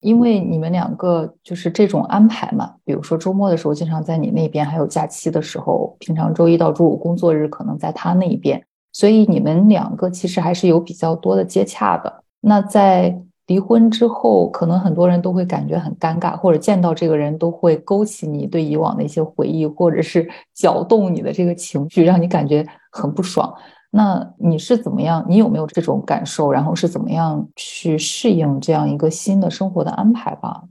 因为你们两个就是这种安排嘛，比如说周末的时候经常在你那边，还有假期的时候，平常周一到周五工作日可能在他那一边，所以你们两个其实还是有比较多的接洽的。那在离婚之后，可能很多人都会感觉很尴尬，或者见到这个人都会勾起你对以往的一些回忆，或者是 搅动你的这个情绪，让你感觉很不爽。那你是怎么样？你有没有这种感受？然后是怎么样去适应这样一个新的生活的安排吧？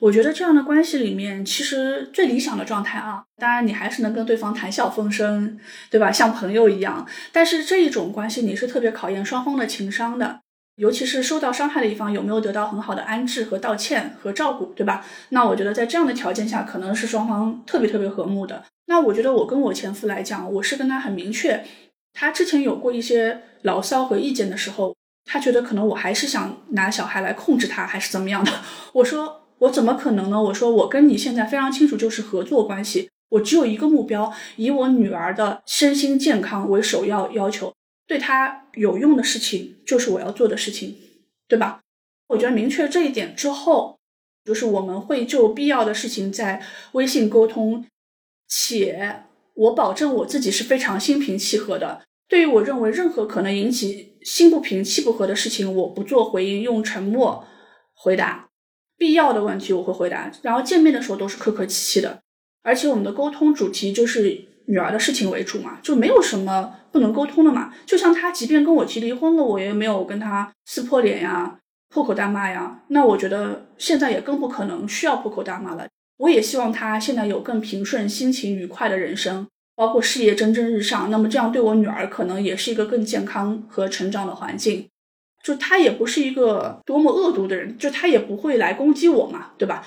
我觉得这样的关系里面，其实最理想的状态啊，当然你还是能跟对方谈笑风生，对吧？像朋友一样。但是这一种关系，你是特别考验双方的情商的，尤其是受到伤害的一方有没有得到很好的安置和道歉和照顾，对吧？那我觉得在这样的条件下，可能是双方特别特别和睦的。那我觉得我跟我前夫来讲，我是跟他很明确。他之前有过一些牢骚和意见的时候，他觉得可能我还是想拿小孩来控制他，还是怎么样的？我说我怎么可能呢？我说我跟你现在非常清楚，就是合作关系，我只有一个目标，以我女儿的身心健康为首要要求，对他有用的事情就是我要做的事情，对吧？我觉得明确这一点之后，就是我们会就必要的事情在微信沟通，且。我保证我自己是非常心平气和的。对于我认为任何可能引起心不平气不和的事情，我不做回应，用沉默回答。必要的问题我会回答，然后见面的时候都是客客气气的。而且我们的沟通主题就是女儿的事情为主嘛，就没有什么不能沟通的嘛。就像他即便跟我提离婚了，我也没有跟他撕破脸呀、破口大骂呀。那我觉得现在也更不可能需要破口大骂了。我也希望他现在有更平顺、心情愉快的人生，包括事业蒸蒸日上。那么这样对我女儿可能也是一个更健康和成长的环境。就他也不是一个多么恶毒的人，就他也不会来攻击我嘛，对吧？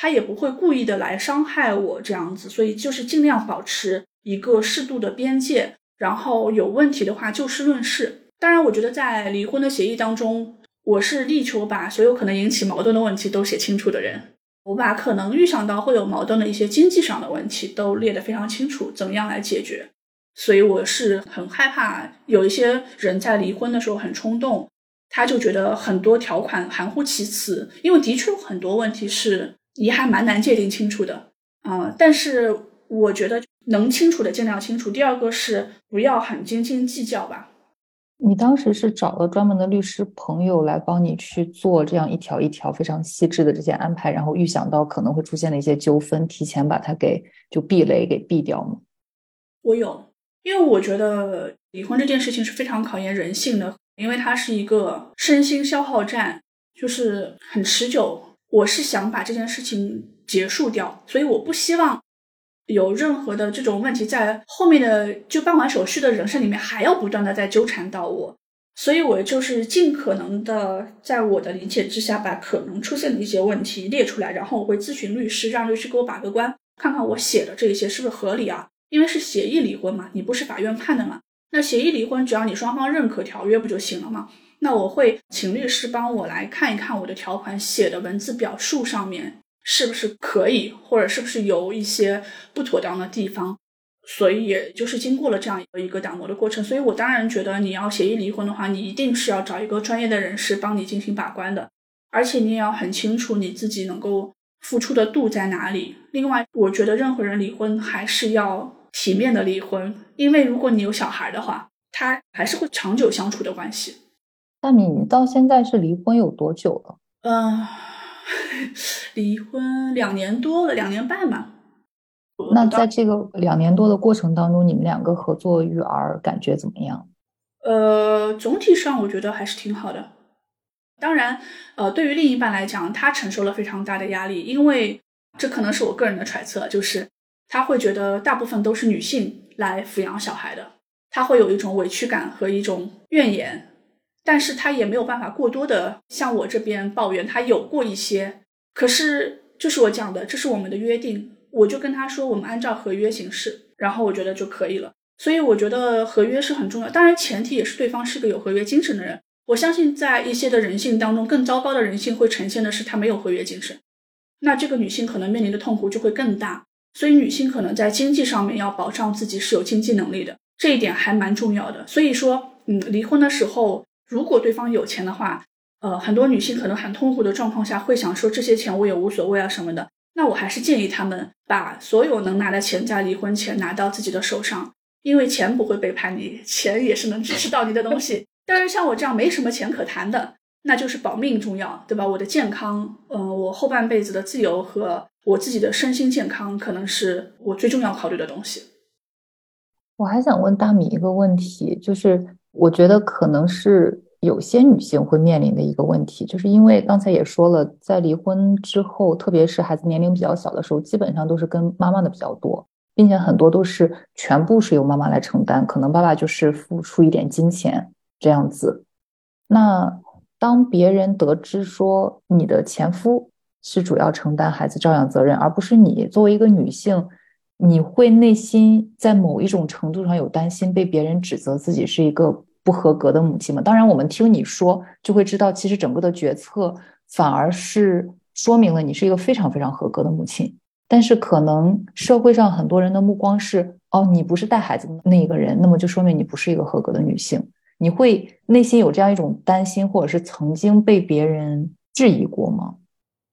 他也不会故意的来伤害我这样子，所以就是尽量保持一个适度的边界，然后有问题的话就事论事。当然，我觉得在离婚的协议当中，我是力求把所有可能引起矛盾的问题都写清楚的人。我把可能预想到会有矛盾的一些经济上的问题都列得非常清楚，怎么样来解决？所以我是很害怕有一些人在离婚的时候很冲动，他就觉得很多条款含糊其辞，因为的确有很多问题是你还蛮难界定清楚的啊。但是我觉得能清楚的尽量清楚。第二个是不要很斤斤计较吧。你当时是找了专门的律师朋友来帮你去做这样一条一条非常细致的这些安排，然后预想到可能会出现的一些纠纷，提前把它给就避雷给避掉吗？我有，因为我觉得离婚这件事情是非常考验人性的，因为它是一个身心消耗战，就是很持久。我是想把这件事情结束掉，所以我不希望。有任何的这种问题，在后面的就办完手续的人生里面，还要不断的在纠缠到我，所以我就是尽可能的在我的理解之下，把可能出现的一些问题列出来，然后我会咨询律师，让律师给我把个关，看看我写的这些是不是合理啊？因为是协议离婚嘛，你不是法院判的嘛，那协议离婚只要你双方认可条约不就行了吗？那我会请律师帮我来看一看我的条款写的文字表述上面。是不是可以，或者是不是有一些不妥当的地方？所以也就是经过了这样一个打磨的过程。所以我当然觉得，你要协议离婚的话，你一定是要找一个专业的人士帮你进行把关的，而且你也要很清楚你自己能够付出的度在哪里。另外，我觉得任何人离婚还是要体面的离婚，因为如果你有小孩的话，他还是会长久相处的关系。大米，你到现在是离婚有多久了？嗯，离婚两年多了，两年半吧。那在这个两年多的过程当中，你们两个合作育儿感觉怎么样？呃，总体上我觉得还是挺好的。当然，呃，对于另一半来讲，他承受了非常大的压力，因为这可能是我个人的揣测，就是他会觉得大部分都是女性来抚养小孩的，他会有一种委屈感和一种怨言，但是他也没有办法过多的向我这边抱怨，他有过一些，可是就是我讲的，这是我们的约定。我就跟他说，我们按照合约行事，然后我觉得就可以了。所以我觉得合约是很重要，当然前提也是对方是个有合约精神的人。我相信在一些的人性当中，更糟糕的人性会呈现的是他没有合约精神，那这个女性可能面临的痛苦就会更大。所以女性可能在经济上面要保障自己是有经济能力的，这一点还蛮重要的。所以说，嗯，离婚的时候，如果对方有钱的话，呃，很多女性可能很痛苦的状况下会想说这些钱我也无所谓啊什么的。那我还是建议他们把所有能拿的钱在离婚前拿到自己的手上，因为钱不会背叛你，钱也是能支持到你的东西。但是像我这样没什么钱可谈的，那就是保命重要，对吧？我的健康，嗯，我后半辈子的自由和我自己的身心健康，可能是我最重要考虑的东西。我还想问大米一个问题，就是我觉得可能是。有些女性会面临的一个问题，就是因为刚才也说了，在离婚之后，特别是孩子年龄比较小的时候，基本上都是跟妈妈的比较多，并且很多都是全部是由妈妈来承担，可能爸爸就是付出一点金钱这样子。那当别人得知说你的前夫是主要承担孩子照养责任，而不是你，作为一个女性，你会内心在某一种程度上有担心，被别人指责自己是一个。不合格的母亲嘛，当然我们听你说就会知道，其实整个的决策反而是说明了你是一个非常非常合格的母亲。但是可能社会上很多人的目光是，哦，你不是带孩子的那一个人，那么就说明你不是一个合格的女性。你会内心有这样一种担心，或者是曾经被别人质疑过吗？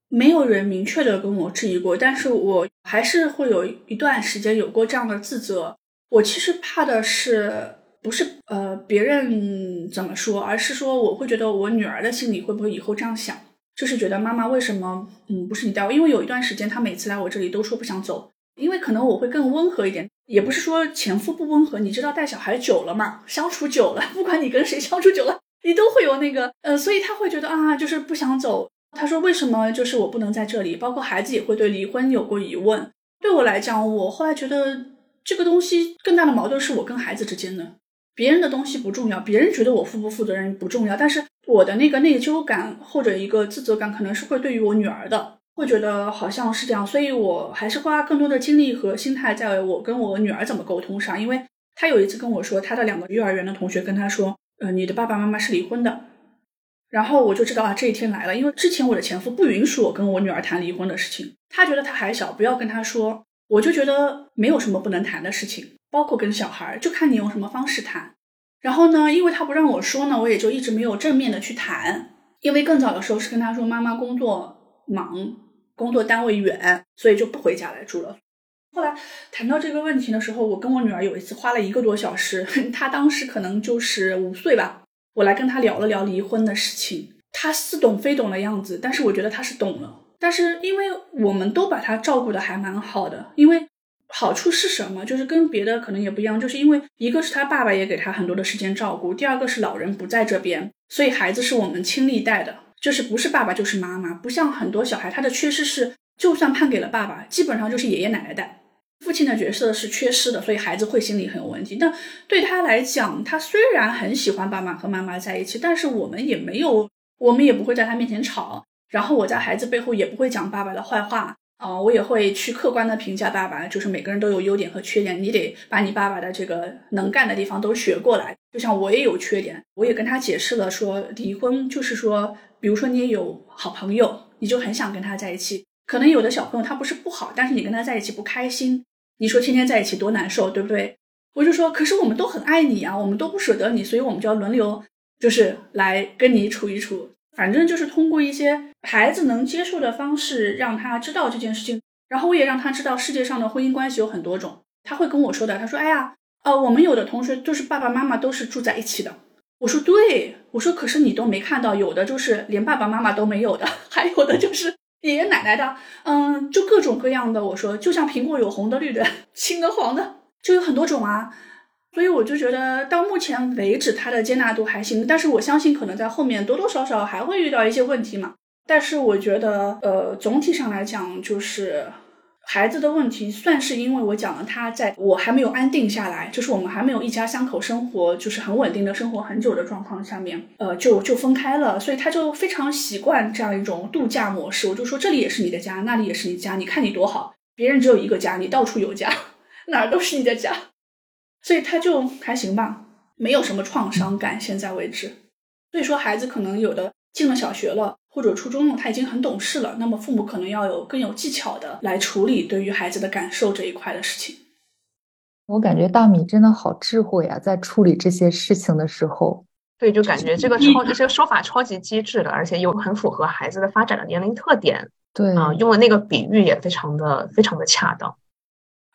没有人明确的跟我质疑过，但是我还是会有一段时间有过这样的自责。我其实怕的是。不是呃别人怎么说，而是说我会觉得我女儿的心里会不会以后这样想，就是觉得妈妈为什么嗯不是你带我？因为有一段时间她每次来我这里都说不想走，因为可能我会更温和一点，也不是说前夫不温和，你知道带小孩久了嘛，相处久了，不管你跟谁相处久了，你都会有那个呃，所以他会觉得啊就是不想走。他说为什么就是我不能在这里？包括孩子也会对离婚有过疑问。对我来讲，我后来觉得这个东西更大的矛盾是我跟孩子之间的。别人的东西不重要，别人觉得我负不负责任不重要，但是我的那个内疚感或者一个自责感，可能是会对于我女儿的，会觉得好像是这样，所以我还是花更多的精力和心态在我跟我女儿怎么沟通上，因为她有一次跟我说，她的两个幼儿园的同学跟她说，呃，你的爸爸妈妈是离婚的，然后我就知道啊，这一天来了，因为之前我的前夫不允许我跟我女儿谈离婚的事情，他觉得他还小，不要跟他说，我就觉得没有什么不能谈的事情。包括跟小孩，就看你用什么方式谈。然后呢，因为他不让我说呢，我也就一直没有正面的去谈。因为更早的时候是跟他说，妈妈工作忙，工作单位远，所以就不回家来住了。后来谈到这个问题的时候，我跟我女儿有一次花了一个多小时，她当时可能就是五岁吧，我来跟她聊了聊离婚的事情。她似懂非懂的样子，但是我觉得她是懂了。但是因为我们都把她照顾的还蛮好的，因为。好处是什么？就是跟别的可能也不一样，就是因为一个是他爸爸也给他很多的时间照顾，第二个是老人不在这边，所以孩子是我们亲力带的，就是不是爸爸就是妈妈，不像很多小孩他的缺失是，就算判给了爸爸，基本上就是爷爷奶奶带，父亲的角色是缺失的，所以孩子会心里很有问题。但对他来讲，他虽然很喜欢爸爸和妈妈在一起，但是我们也没有，我们也不会在他面前吵，然后我在孩子背后也不会讲爸爸的坏话。哦，我也会去客观的评价爸爸，就是每个人都有优点和缺点，你得把你爸爸的这个能干的地方都学过来。就像我也有缺点，我也跟他解释了，说离婚就是说，比如说你也有好朋友，你就很想跟他在一起。可能有的小朋友他不是不好，但是你跟他在一起不开心，你说天天在一起多难受，对不对？我就说，可是我们都很爱你啊，我们都不舍得你，所以我们就要轮流，就是来跟你处一处。反正就是通过一些孩子能接受的方式，让他知道这件事情。然后我也让他知道，世界上的婚姻关系有很多种。他会跟我说的，他说：“哎呀，呃，我们有的同学就是爸爸妈妈都是住在一起的。”我说：“对，我说，可是你都没看到，有的就是连爸爸妈妈都没有的，还有的就是爷爷奶奶的，嗯，就各种各样的。”我说：“就像苹果有红的、绿的、青的、黄的，就有很多种啊。”所以我就觉得到目前为止他的接纳度还行，但是我相信可能在后面多多少少还会遇到一些问题嘛。但是我觉得，呃，总体上来讲，就是孩子的问题，算是因为我讲了他在我还没有安定下来，就是我们还没有一家三口生活，就是很稳定的生活很久的状况下面，呃，就就分开了，所以他就非常习惯这样一种度假模式。我就说这里也是你的家，那里也是你家，你看你多好，别人只有一个家，你到处有家，哪儿都是你的家。所以他就还行吧，没有什么创伤感，现在为止。所以说，孩子可能有的进了小学了，或者初中了，他已经很懂事了。那么父母可能要有更有技巧的来处理对于孩子的感受这一块的事情。我感觉大米真的好智慧啊，在处理这些事情的时候，对，就感觉这个超这个说法超级机智的，而且又很符合孩子的发展的年龄特点。对啊，用的那个比喻也非常的非常的恰当。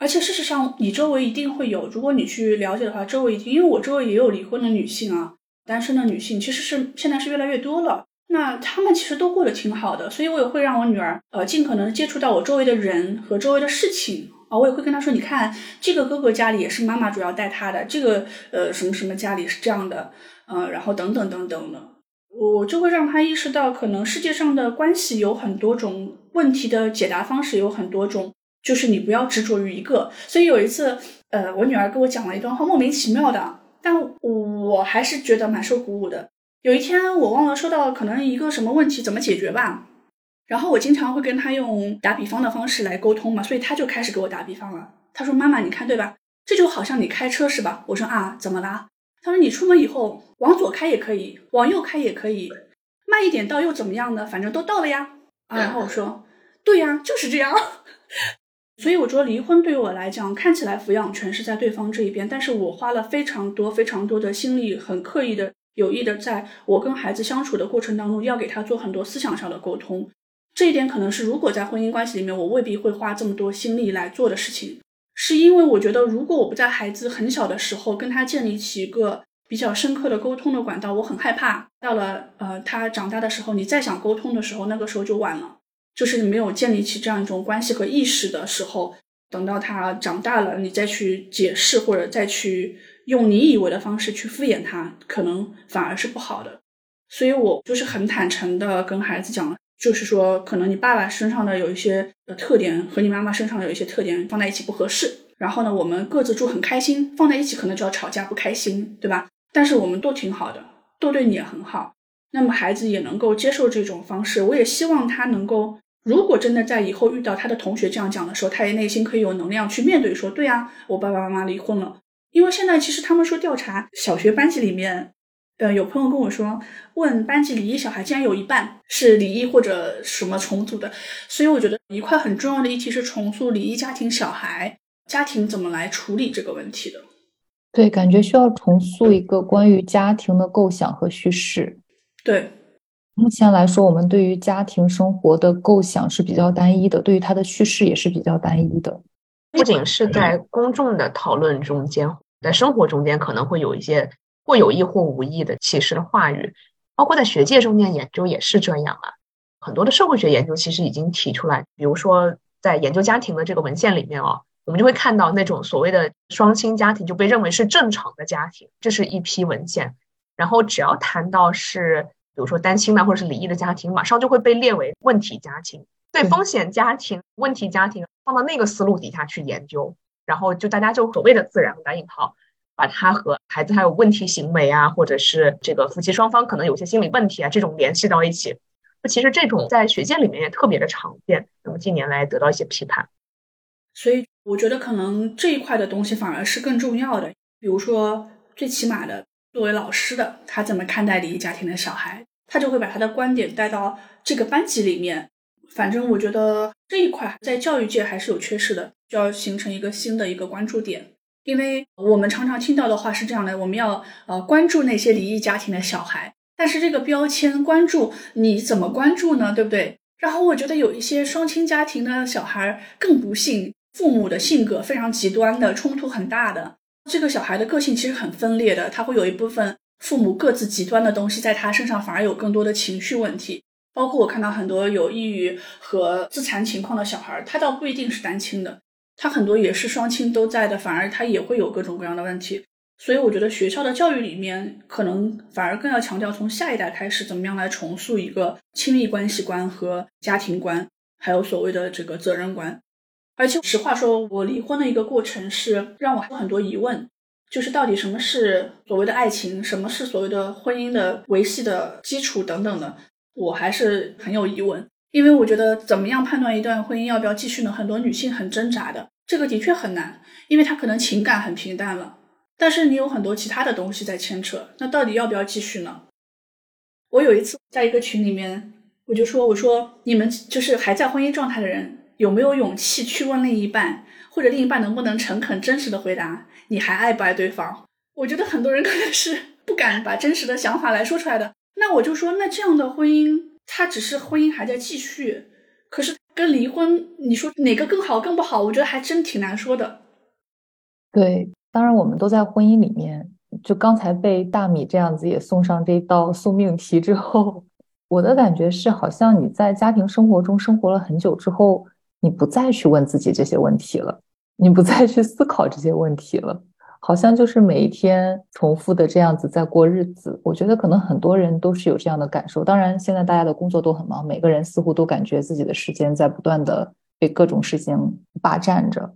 而且事实上，你周围一定会有，如果你去了解的话，周围一定，因为我周围也有离婚的女性啊，单身的女性其实是现在是越来越多了。那她们其实都过得挺好的，所以我也会让我女儿呃尽可能接触到我周围的人和周围的事情啊，我也会跟她说，你看这个哥哥家里也是妈妈主要带他的，这个呃什么什么家里是这样的，嗯，然后等等等等的，我就会让她意识到，可能世界上的关系有很多种，问题的解答方式有很多种。就是你不要执着于一个，所以有一次，呃，我女儿跟我讲了一段话，莫名其妙的，但我还是觉得蛮受鼓舞的。有一天我忘了说到可能一个什么问题怎么解决吧，然后我经常会跟她用打比方的方式来沟通嘛，所以她就开始给我打比方了。她说：“妈妈，你看对吧？这就好像你开车是吧？”我说：“啊，怎么啦？”她说：“你出门以后往左开也可以，往右开也可以，慢一点到又怎么样呢？反正都到了呀。”啊，然后我说：“对呀，就是这样。” 所以我觉得离婚对于我来讲，看起来抚养权是在对方这一边，但是我花了非常多、非常多的心力，很刻意的、有意的，在我跟孩子相处的过程当中，要给他做很多思想上的沟通。这一点可能是如果在婚姻关系里面，我未必会花这么多心力来做的事情，是因为我觉得，如果我不在孩子很小的时候跟他建立起一个比较深刻的沟通的管道，我很害怕到了呃他长大的时候，你再想沟通的时候，那个时候就晚了。就是你没有建立起这样一种关系和意识的时候，等到他长大了，你再去解释或者再去用你以为的方式去敷衍他，可能反而是不好的。所以我就是很坦诚的跟孩子讲，就是说，可能你爸爸身上的有一些特点和你妈妈身上的有一些特点放在一起不合适。然后呢，我们各自住很开心，放在一起可能就要吵架不开心，对吧？但是我们都挺好的，都对你也很好。那么孩子也能够接受这种方式，我也希望他能够，如果真的在以后遇到他的同学这样讲的时候，他也内心可以有能量去面对，说对呀，我爸爸妈妈离婚了。因为现在其实他们说调查小学班级里面，呃，有朋友跟我说，问班级离异小孩竟然有一半是离异或者什么重组的，所以我觉得一块很重要的议题是重塑离异家庭小孩家庭怎么来处理这个问题的。对，感觉需要重塑一个关于家庭的构想和叙事。对，目前来说，我们对于家庭生活的构想是比较单一的，对于它的叙事也是比较单一的。不仅是在公众的讨论中间，在生活中间可能会有一些或有意或无意的歧视的话语，包括在学界中间研究也是这样啊。很多的社会学研究其实已经提出来，比如说在研究家庭的这个文献里面哦，我们就会看到那种所谓的双亲家庭就被认为是正常的家庭，这是一批文献。然后只要谈到是，比如说单亲的或者是离异的家庭，马上就会被列为问题家庭。对风险家庭、问题家庭放到那个思路底下去研究，然后就大家就所谓的自然打引号，把它和孩子还有问题行为啊，或者是这个夫妻双方可能有些心理问题啊这种联系到一起。那其实这种在学界里面也特别的常见。那么近年来得到一些批判，所以我觉得可能这一块的东西反而是更重要的。比如说最起码的。作为老师的他怎么看待离异家庭的小孩？他就会把他的观点带到这个班级里面，反正我觉得这一块在教育界还是有缺失的，就要形成一个新的一个关注点。因为我们常常听到的话是这样的：我们要呃关注那些离异家庭的小孩，但是这个标签关注你怎么关注呢？对不对？然后我觉得有一些双亲家庭的小孩更不幸，父母的性格非常极端的，冲突很大的，这个小孩的个性其实很分裂的，他会有一部分父母各自极端的东西在他身上，反而有更多的情绪问题。包括我看到很多有抑郁和自残情况的小孩，他倒不一定是单亲的，他很多也是双亲都在的，反而他也会有各种各样的问题。所以我觉得学校的教育里面，可能反而更要强调从下一代开始，怎么样来重塑一个亲密关系观和家庭观，还有所谓的这个责任观。而且实话说，我离婚的一个过程是让我有很多疑问，就是到底什么是所谓的爱情，什么是所谓的婚姻的维系的基础等等的。我还是很有疑问，因为我觉得怎么样判断一段婚姻要不要继续呢？很多女性很挣扎的，这个的确很难，因为她可能情感很平淡了，但是你有很多其他的东西在牵扯，那到底要不要继续呢？我有一次在一个群里面，我就说，我说你们就是还在婚姻状态的人，有没有勇气去问另一半，或者另一半能不能诚恳真实的回答你还爱不爱对方？我觉得很多人可能是 不敢把真实的想法来说出来的。那我就说，那这样的婚姻，它只是婚姻还在继续，可是跟离婚，你说哪个更好更不好？我觉得还真挺难说的。对，当然我们都在婚姻里面。就刚才被大米这样子也送上这道送命题之后，我的感觉是，好像你在家庭生活中生活了很久之后，你不再去问自己这些问题了，你不再去思考这些问题了。好像就是每一天重复的这样子在过日子，我觉得可能很多人都是有这样的感受。当然，现在大家的工作都很忙，每个人似乎都感觉自己的时间在不断的被各种事情霸占着。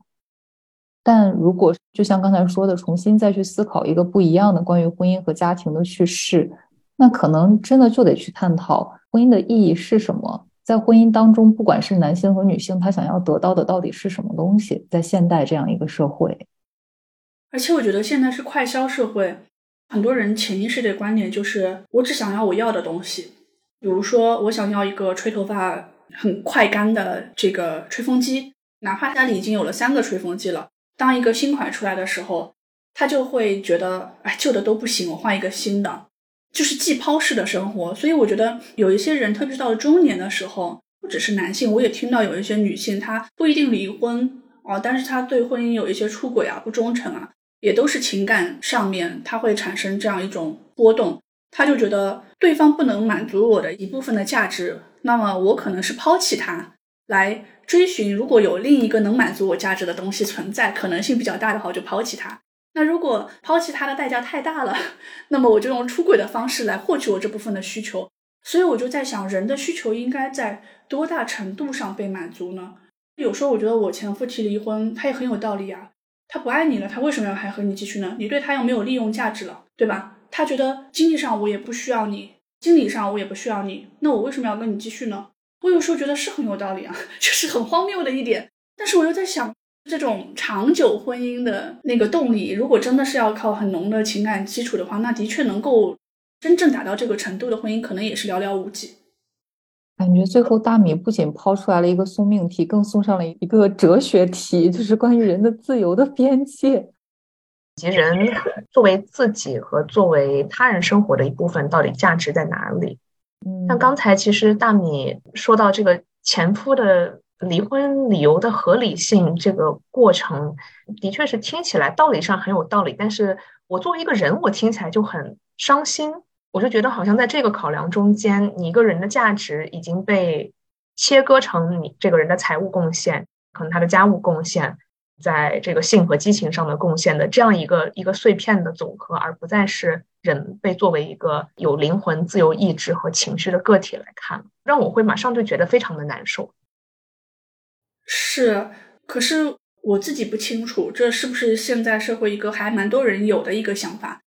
但如果就像刚才说的，重新再去思考一个不一样的关于婚姻和家庭的叙事，那可能真的就得去探讨婚姻的意义是什么。在婚姻当中，不管是男性和女性，他想要得到的到底是什么东西？在现代这样一个社会。而且我觉得现在是快消社会，很多人潜意识的观点就是我只想要我要的东西，比如说我想要一个吹头发很快干的这个吹风机，哪怕家里已经有了三个吹风机了，当一个新款出来的时候，他就会觉得哎旧的都不行，我换一个新的，就是季抛式的生活。所以我觉得有一些人，特别是到了中年的时候，不只是男性，我也听到有一些女性，她不一定离婚哦，但是她对婚姻有一些出轨啊、不忠诚啊。也都是情感上面，他会产生这样一种波动，他就觉得对方不能满足我的一部分的价值，那么我可能是抛弃他来追寻，如果有另一个能满足我价值的东西存在，可能性比较大的话，我就抛弃他。那如果抛弃他的代价太大了，那么我就用出轨的方式来获取我这部分的需求。所以我就在想，人的需求应该在多大程度上被满足呢？有时候我觉得我前夫提离婚，他也很有道理啊。他不爱你了，他为什么要还和你继续呢？你对他又没有利用价值了，对吧？他觉得经济上我也不需要你，心理上我也不需要你，那我为什么要跟你继续呢？我有时候觉得是很有道理啊，就是很荒谬的一点。但是我又在想，这种长久婚姻的那个动力，如果真的是要靠很浓的情感基础的话，那的确能够真正达到这个程度的婚姻，可能也是寥寥无几。感觉最后大米不仅抛出来了一个送命题，更送上了一个哲学题，就是关于人的自由的边界，以及人作为自己和作为他人生活的一部分，到底价值在哪里？嗯，像刚才其实大米说到这个前夫的离婚理由的合理性，这个过程的确是听起来道理上很有道理，但是我作为一个人，我听起来就很伤心。我就觉得，好像在这个考量中间，你一个人的价值已经被切割成你这个人的财务贡献，可能他的家务贡献，在这个性和激情上的贡献的这样一个一个碎片的总和，而不再是人被作为一个有灵魂、自由意志和情绪的个体来看，让我会马上就觉得非常的难受。是，可是我自己不清楚，这是不是现在社会一个还蛮多人有的一个想法。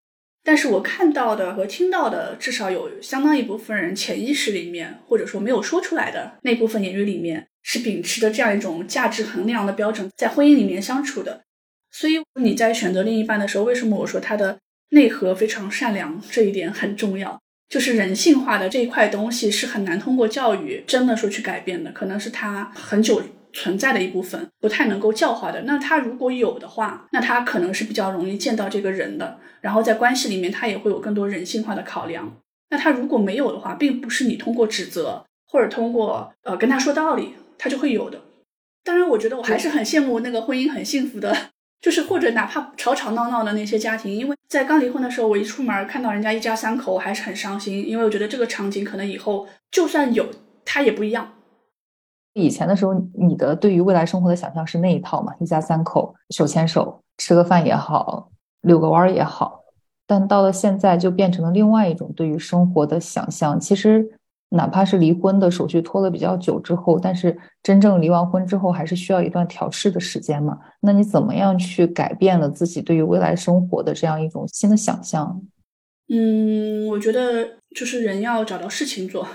但是我看到的和听到的，至少有相当一部分人潜意识里面，或者说没有说出来的那部分言语里面，是秉持着这样一种价值衡量的标准，在婚姻里面相处的。所以你在选择另一半的时候，为什么我说他的内核非常善良，这一点很重要？就是人性化的这一块东西是很难通过教育真的说去改变的，可能是他很久存在的一部分，不太能够教化的。那他如果有的话，那他可能是比较容易见到这个人的，然后在关系里面他也会有更多人性化的考量。那他如果没有的话，并不是你通过指责或者通过呃跟他说道理，他就会有的。当然，我觉得我还是很羡慕那个婚姻很幸福的。就是或者哪怕吵吵闹闹的那些家庭，因为在刚离婚的时候，我一出门看到人家一家三口，我还是很伤心，因为我觉得这个场景可能以后就算有，他也不一样。以前的时候，你的对于未来生活的想象是那一套嘛？一家三口手牵手吃个饭也好，遛个弯儿也好，但到了现在就变成了另外一种对于生活的想象。其实。哪怕是离婚的手续拖了比较久之后，但是真正离完婚之后，还是需要一段调试的时间嘛？那你怎么样去改变了自己对于未来生活的这样一种新的想象？嗯，我觉得就是人要找到事情做，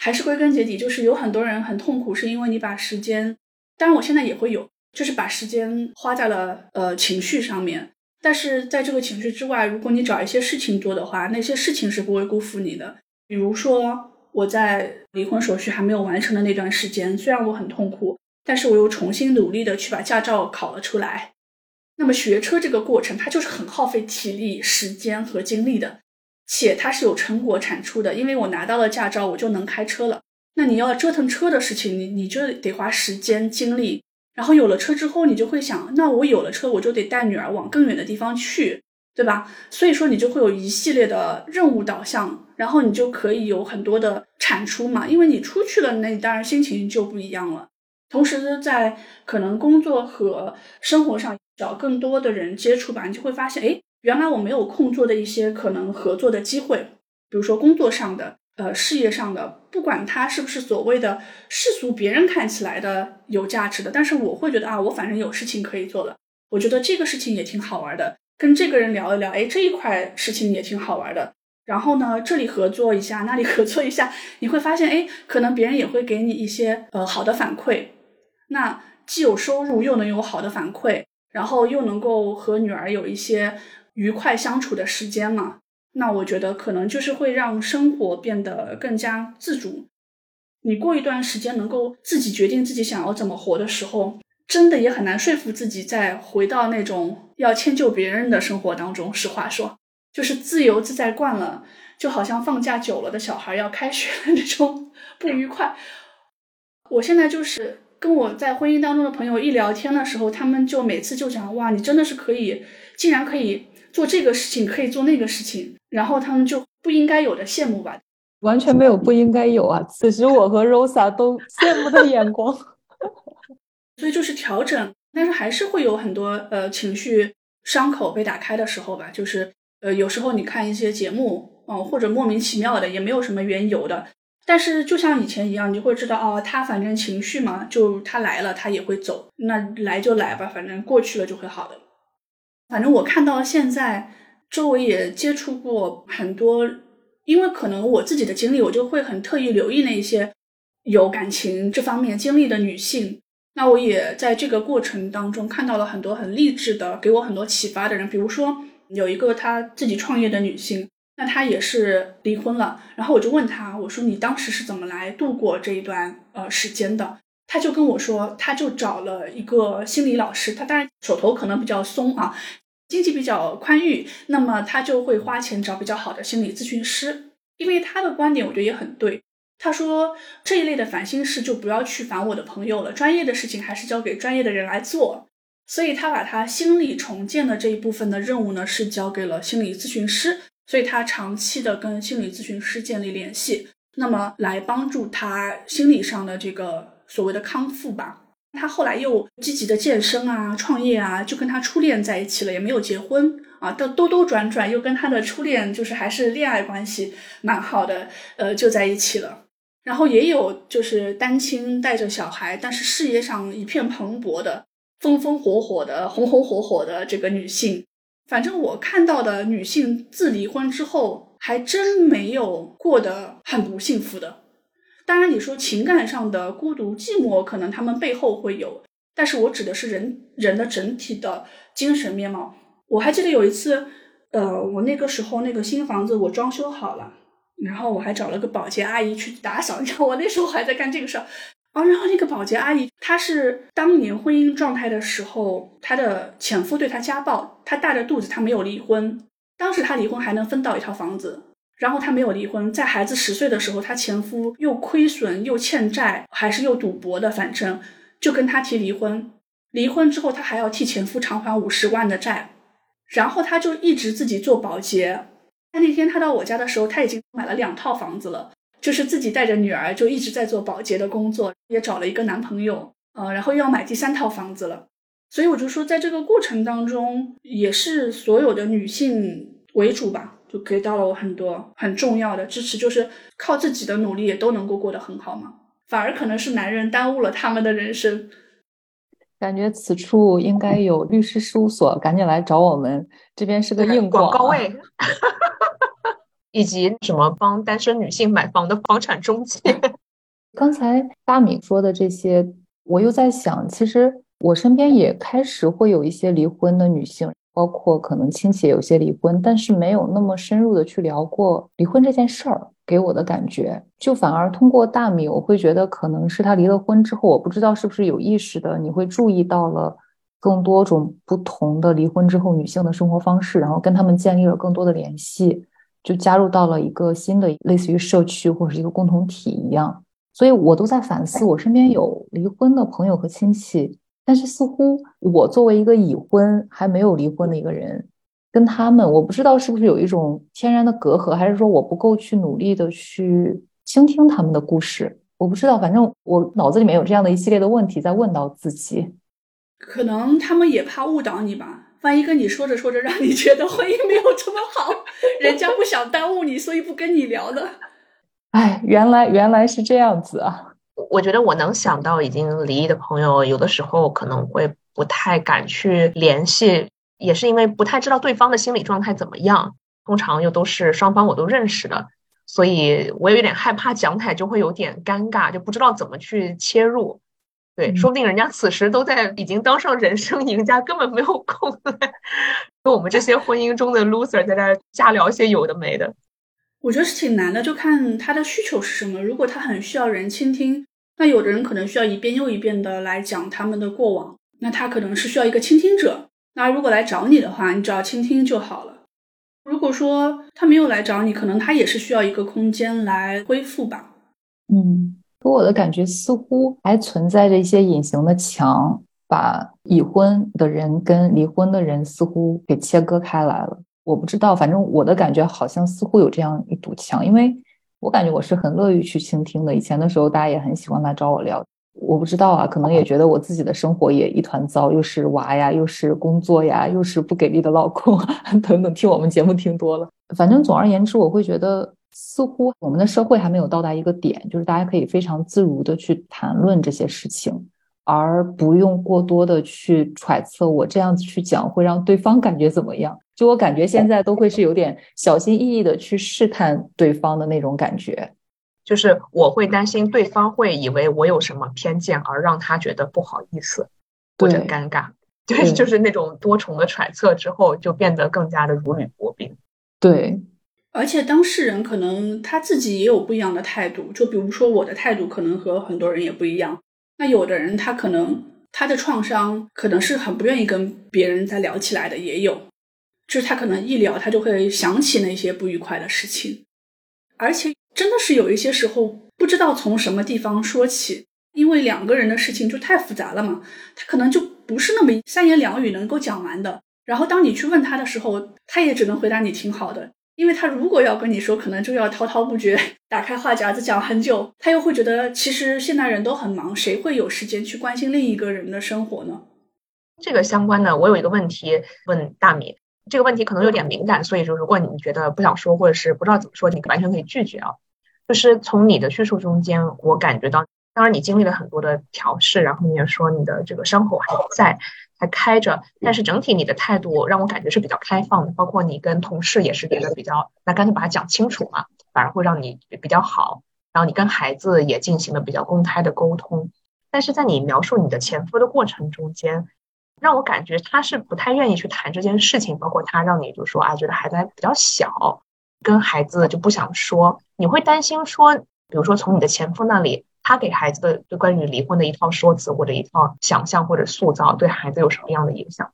还是归根结底就是有很多人很痛苦，是因为你把时间，当然我现在也会有，就是把时间花在了呃情绪上面。但是在这个情绪之外，如果你找一些事情做的话，那些事情是不会辜负你的，比如说。我在离婚手续还没有完成的那段时间，虽然我很痛苦，但是我又重新努力的去把驾照考了出来。那么学车这个过程，它就是很耗费体力、时间和精力的，且它是有成果产出的。因为我拿到了驾照，我就能开车了。那你要折腾车的事情，你你就得花时间精力。然后有了车之后，你就会想，那我有了车，我就得带女儿往更远的地方去。对吧？所以说你就会有一系列的任务导向，然后你就可以有很多的产出嘛。因为你出去了，那你当然心情就不一样了。同时，在可能工作和生活上找更多的人接触吧，你就会发现，哎，原来我没有空做的一些可能合作的机会，比如说工作上的、呃事业上的，不管它是不是所谓的世俗别人看起来的有价值的，但是我会觉得啊，我反正有事情可以做了，我觉得这个事情也挺好玩的。跟这个人聊一聊，哎，这一块事情也挺好玩的。然后呢，这里合作一下，那里合作一下，你会发现，哎，可能别人也会给你一些呃好的反馈。那既有收入，又能有好的反馈，然后又能够和女儿有一些愉快相处的时间嘛。那我觉得可能就是会让生活变得更加自主。你过一段时间能够自己决定自己想要怎么活的时候。真的也很难说服自己再回到那种要迁就别人的生活当中。实话说，就是自由自在惯了，就好像放假久了的小孩要开学的那种不愉快。我现在就是跟我在婚姻当中的朋友一聊天的时候，他们就每次就讲哇，你真的是可以，竟然可以做这个事情，可以做那个事情，然后他们就不应该有的羡慕吧？完全没有不应该有啊！此时我和 Rosa 都羡慕的眼光。所以就是调整，但是还是会有很多呃情绪伤口被打开的时候吧。就是呃有时候你看一些节目，嗯或者莫名其妙的也没有什么缘由的，但是就像以前一样，你会知道哦，他反正情绪嘛，就他来了他也会走，那来就来吧，反正过去了就会好的。反正我看到现在周围也接触过很多，因为可能我自己的经历，我就会很特意留意那些有感情这方面经历的女性。那我也在这个过程当中看到了很多很励志的，给我很多启发的人。比如说有一个她自己创业的女性，那她也是离婚了。然后我就问她，我说你当时是怎么来度过这一段呃时间的？他就跟我说，他就找了一个心理老师。他当然手头可能比较松啊，经济比较宽裕，那么他就会花钱找比较好的心理咨询师。因为他的观点，我觉得也很对。他说这一类的烦心事就不要去烦我的朋友了，专业的事情还是交给专业的人来做。所以他把他心理重建的这一部分的任务呢，是交给了心理咨询师。所以他长期的跟心理咨询师建立联系，那么来帮助他心理上的这个所谓的康复吧。他后来又积极的健身啊，创业啊，就跟他初恋在一起了，也没有结婚啊，到兜兜转转又跟他的初恋就是还是恋爱关系蛮好的，呃，就在一起了。然后也有就是单亲带着小孩，但是事业上一片蓬勃的、风风火火的、红红火火的这个女性。反正我看到的女性自离婚之后，还真没有过得很不幸福的。当然，你说情感上的孤独寂寞，可能他们背后会有，但是我指的是人人的整体的精神面貌。我还记得有一次，呃，我那个时候那个新房子我装修好了。然后我还找了个保洁阿姨去打扫，你知道我那时候还在干这个事儿。哦，然后那个保洁阿姨，她是当年婚姻状态的时候，她的前夫对她家暴，她大着肚子，她没有离婚。当时她离婚还能分到一套房子，然后她没有离婚，在孩子十岁的时候，她前夫又亏损又欠债，还是又赌博的，反正就跟她提离婚。离婚之后，她还要替前夫偿还五十万的债，然后她就一直自己做保洁。她那天她到我家的时候，她已经买了两套房子了。就是自己带着女儿，就一直在做保洁的工作，也找了一个男朋友，呃，然后又要买第三套房子了。所以我就说，在这个过程当中，也是所有的女性为主吧，就给到了我很多很重要的支持，就是靠自己的努力也都能够过得很好嘛。反而可能是男人耽误了他们的人生。感觉此处应该有律师事务所，赶紧来找我们，这边是个硬广告位。以及什么帮单身女性买房的房产中介？刚才大米说的这些，我又在想，其实我身边也开始会有一些离婚的女性，包括可能亲戚有些离婚，但是没有那么深入的去聊过离婚这件事儿。给我的感觉，就反而通过大米，我会觉得可能是他离了婚之后，我不知道是不是有意识的，你会注意到了更多种不同的离婚之后女性的生活方式，然后跟他们建立了更多的联系。就加入到了一个新的类似于社区或者是一个共同体一样，所以我都在反思，我身边有离婚的朋友和亲戚，但是似乎我作为一个已婚还没有离婚的一个人，跟他们，我不知道是不是有一种天然的隔阂，还是说我不够去努力的去倾听他们的故事，我不知道，反正我脑子里面有这样的一系列的问题在问到自己，可能他们也怕误导你吧。万一跟你说着说着，让你觉得婚姻没有这么好，人家不想耽误你，所以不跟你聊了。哎，原来原来是这样子啊！我觉得我能想到已经离异的朋友，有的时候可能会不太敢去联系，也是因为不太知道对方的心理状态怎么样。通常又都是双方我都认识的，所以我有点害怕讲起来就会有点尴尬，就不知道怎么去切入。对，说不定人家此时都在已经当上人生赢家，根本没有空 跟我们这些婚姻中的 loser 在那瞎聊些有的没的。我觉得是挺难的，就看他的需求是什么。如果他很需要人倾听，那有的人可能需要一遍又一遍的来讲他们的过往，那他可能是需要一个倾听者。那如果来找你的话，你只要倾听就好了。如果说他没有来找你，可能他也是需要一个空间来恢复吧。嗯。给我的感觉似乎还存在着一些隐形的墙，把已婚的人跟离婚的人似乎给切割开来了。我不知道，反正我的感觉好像似乎有这样一堵墙，因为我感觉我是很乐于去倾听的。以前的时候，大家也很喜欢来找我聊。我不知道啊，可能也觉得我自己的生活也一团糟，又是娃呀，又是工作呀，又是不给力的老公 等等。听我们节目听多了，反正总而言之，我会觉得。似乎我们的社会还没有到达一个点，就是大家可以非常自如的去谈论这些事情，而不用过多的去揣测我这样子去讲会让对方感觉怎么样。就我感觉现在都会是有点小心翼翼的去试探对方的那种感觉，就是我会担心对方会以为我有什么偏见，而让他觉得不好意思或者尴尬。对，就是那种多重的揣测之后，就变得更加的如履薄冰。对。而且当事人可能他自己也有不一样的态度，就比如说我的态度可能和很多人也不一样。那有的人他可能他的创伤可能是很不愿意跟别人再聊起来的，也有，就是他可能一聊他就会想起那些不愉快的事情，而且真的是有一些时候不知道从什么地方说起，因为两个人的事情就太复杂了嘛，他可能就不是那么三言两语能够讲完的。然后当你去问他的时候，他也只能回答你挺好的。因为他如果要跟你说，可能就要滔滔不绝，打开话匣子讲很久。他又会觉得，其实现代人都很忙，谁会有时间去关心另一个人的生活呢？这个相关的，我有一个问题问大米。这个问题可能有点敏感，所以说如果你觉得不想说，或者是不知道怎么说，你完全可以拒绝啊。就是从你的叙述中间，我感觉到，当然你经历了很多的调试，然后你也说你的这个伤口还在。还开着，但是整体你的态度让我感觉是比较开放的，包括你跟同事也是觉得比较，那干脆把它讲清楚嘛，反而会让你比较好。然后你跟孩子也进行了比较公开的沟通，但是在你描述你的前夫的过程中间，让我感觉他是不太愿意去谈这件事情，包括他让你就说啊，觉得孩子还比较小，跟孩子就不想说，你会担心说，比如说从你的前夫那里，他给孩子的就关于离婚的一套说辞或者一套想象或者塑造，对孩子有什么样的影响？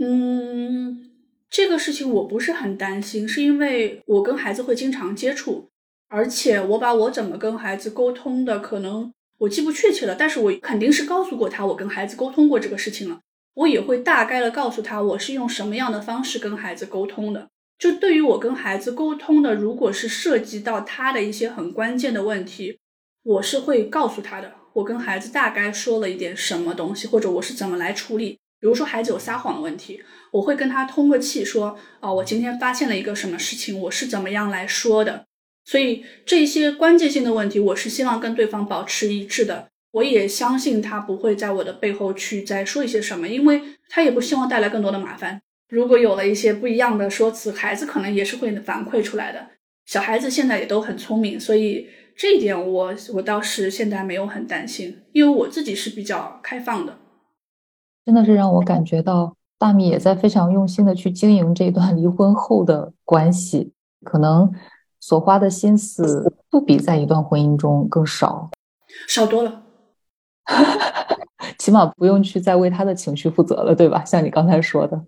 嗯，这个事情我不是很担心，是因为我跟孩子会经常接触，而且我把我怎么跟孩子沟通的，可能我记不确切了，但是我肯定是告诉过他，我跟孩子沟通过这个事情了。我也会大概的告诉他，我是用什么样的方式跟孩子沟通的。就对于我跟孩子沟通的，如果是涉及到他的一些很关键的问题，我是会告诉他的。我跟孩子大概说了一点什么东西，或者我是怎么来处理。比如说孩子有撒谎的问题，我会跟他通个气，说啊，我今天发现了一个什么事情，我是怎么样来说的。所以这些关键性的问题，我是希望跟对方保持一致的。我也相信他不会在我的背后去再说一些什么，因为他也不希望带来更多的麻烦。如果有了一些不一样的说辞，孩子可能也是会反馈出来的。小孩子现在也都很聪明，所以这一点我我倒是现在没有很担心，因为我自己是比较开放的。真的是让我感觉到大米也在非常用心的去经营这段离婚后的关系，可能所花的心思不比在一段婚姻中更少，少多了。哈 哈起码不用去再为他的情绪负责了，对吧？像你刚才说的，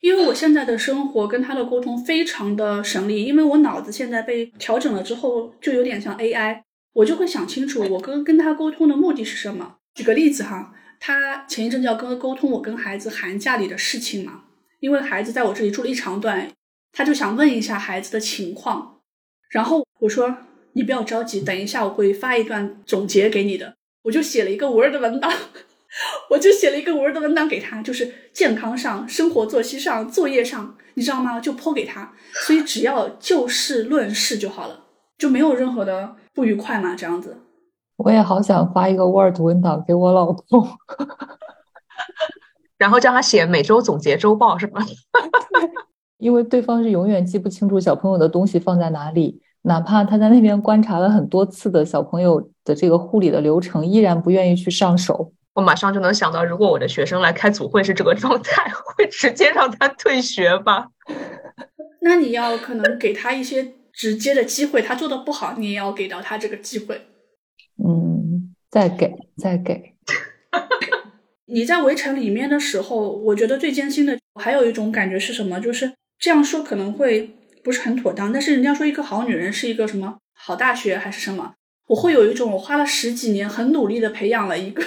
因为我现在的生活跟他的沟通非常的省力，因为我脑子现在被调整了之后，就有点像 AI，我就会想清楚我跟跟他沟通的目的是什么。举个例子哈，他前一阵就要跟沟通我跟孩子寒假里的事情嘛，因为孩子在我这里住了一长段，他就想问一下孩子的情况，然后我说你不要着急，等一下我会发一段总结给你的。我就写了一个 Word 文档，我就写了一个 Word 文档给他，就是健康上、生活作息上、作业上，你知道吗？就剖给他，所以只要就事论事就好了，就没有任何的不愉快嘛，这样子。我也好想发一个 Word 文档给我老公，然后叫他写每周总结周报，是吧？因为对方是永远记不清楚小朋友的东西放在哪里。哪怕他在那边观察了很多次的小朋友的这个护理的流程，依然不愿意去上手。我马上就能想到，如果我的学生来开组会是这个状态，会直接让他退学吧？那你要可能给他一些直接的机会，他做的不好，你也要给到他这个机会。嗯，再给，再给。你在围城里面的时候，我觉得最艰辛的还有一种感觉是什么？就是这样说可能会。不是很妥当，但是人家说一个好女人是一个什么好大学还是什么，我会有一种我花了十几年很努力的培养了一个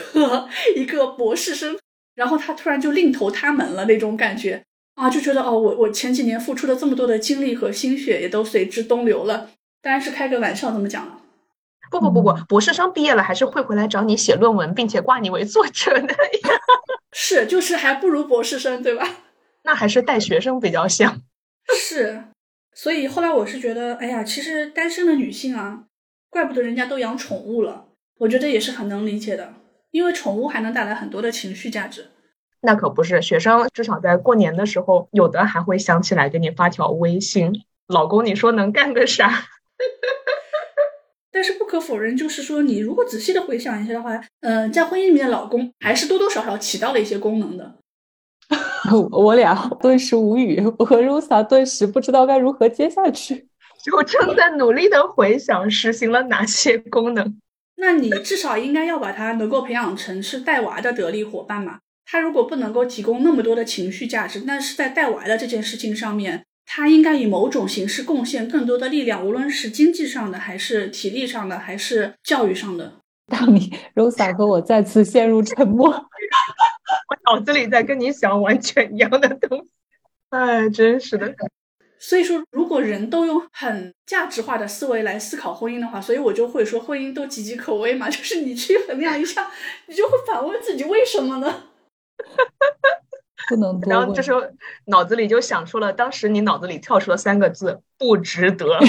一个博士生，然后他突然就另投他门了那种感觉啊，就觉得哦，我我前几年付出了这么多的精力和心血也都随之东流了。当然是开个玩笑这么讲了。不不不不，博士生毕业了还是会回来找你写论文，并且挂你为作者的。是，就是还不如博士生，对吧？那还是带学生比较像。是。所以后来我是觉得，哎呀，其实单身的女性啊，怪不得人家都养宠物了。我觉得也是很能理解的，因为宠物还能带来很多的情绪价值。那可不是，学生至少在过年的时候，有的还会想起来给你发条微信：“老公，你说能干个啥？” 但是不可否认，就是说你如果仔细的回想一下的话，嗯，在婚姻里面的老公还是多多少少起到了一些功能的。我俩顿时无语，我和 Rosa 顿时不知道该如何接下去，我正在努力的回想实行了哪些功能。那你至少应该要把他能够培养成是带娃的得力伙伴嘛？他如果不能够提供那么多的情绪价值，但是在带娃的这件事情上面，他应该以某种形式贡献更多的力量，无论是经济上的，还是体力上的，还是教育上的。大米 Rosa 和我再次陷入沉默。我脑子里在跟你想完全一样的东西，哎，真是的。所以说，如果人都用很价值化的思维来思考婚姻的话，所以我就会说，婚姻都岌岌可危嘛。就是你去衡量一下，你就会反问自己，为什么呢？不能多。然后这时候脑子里就想出了，当时你脑子里跳出了三个字：不值得。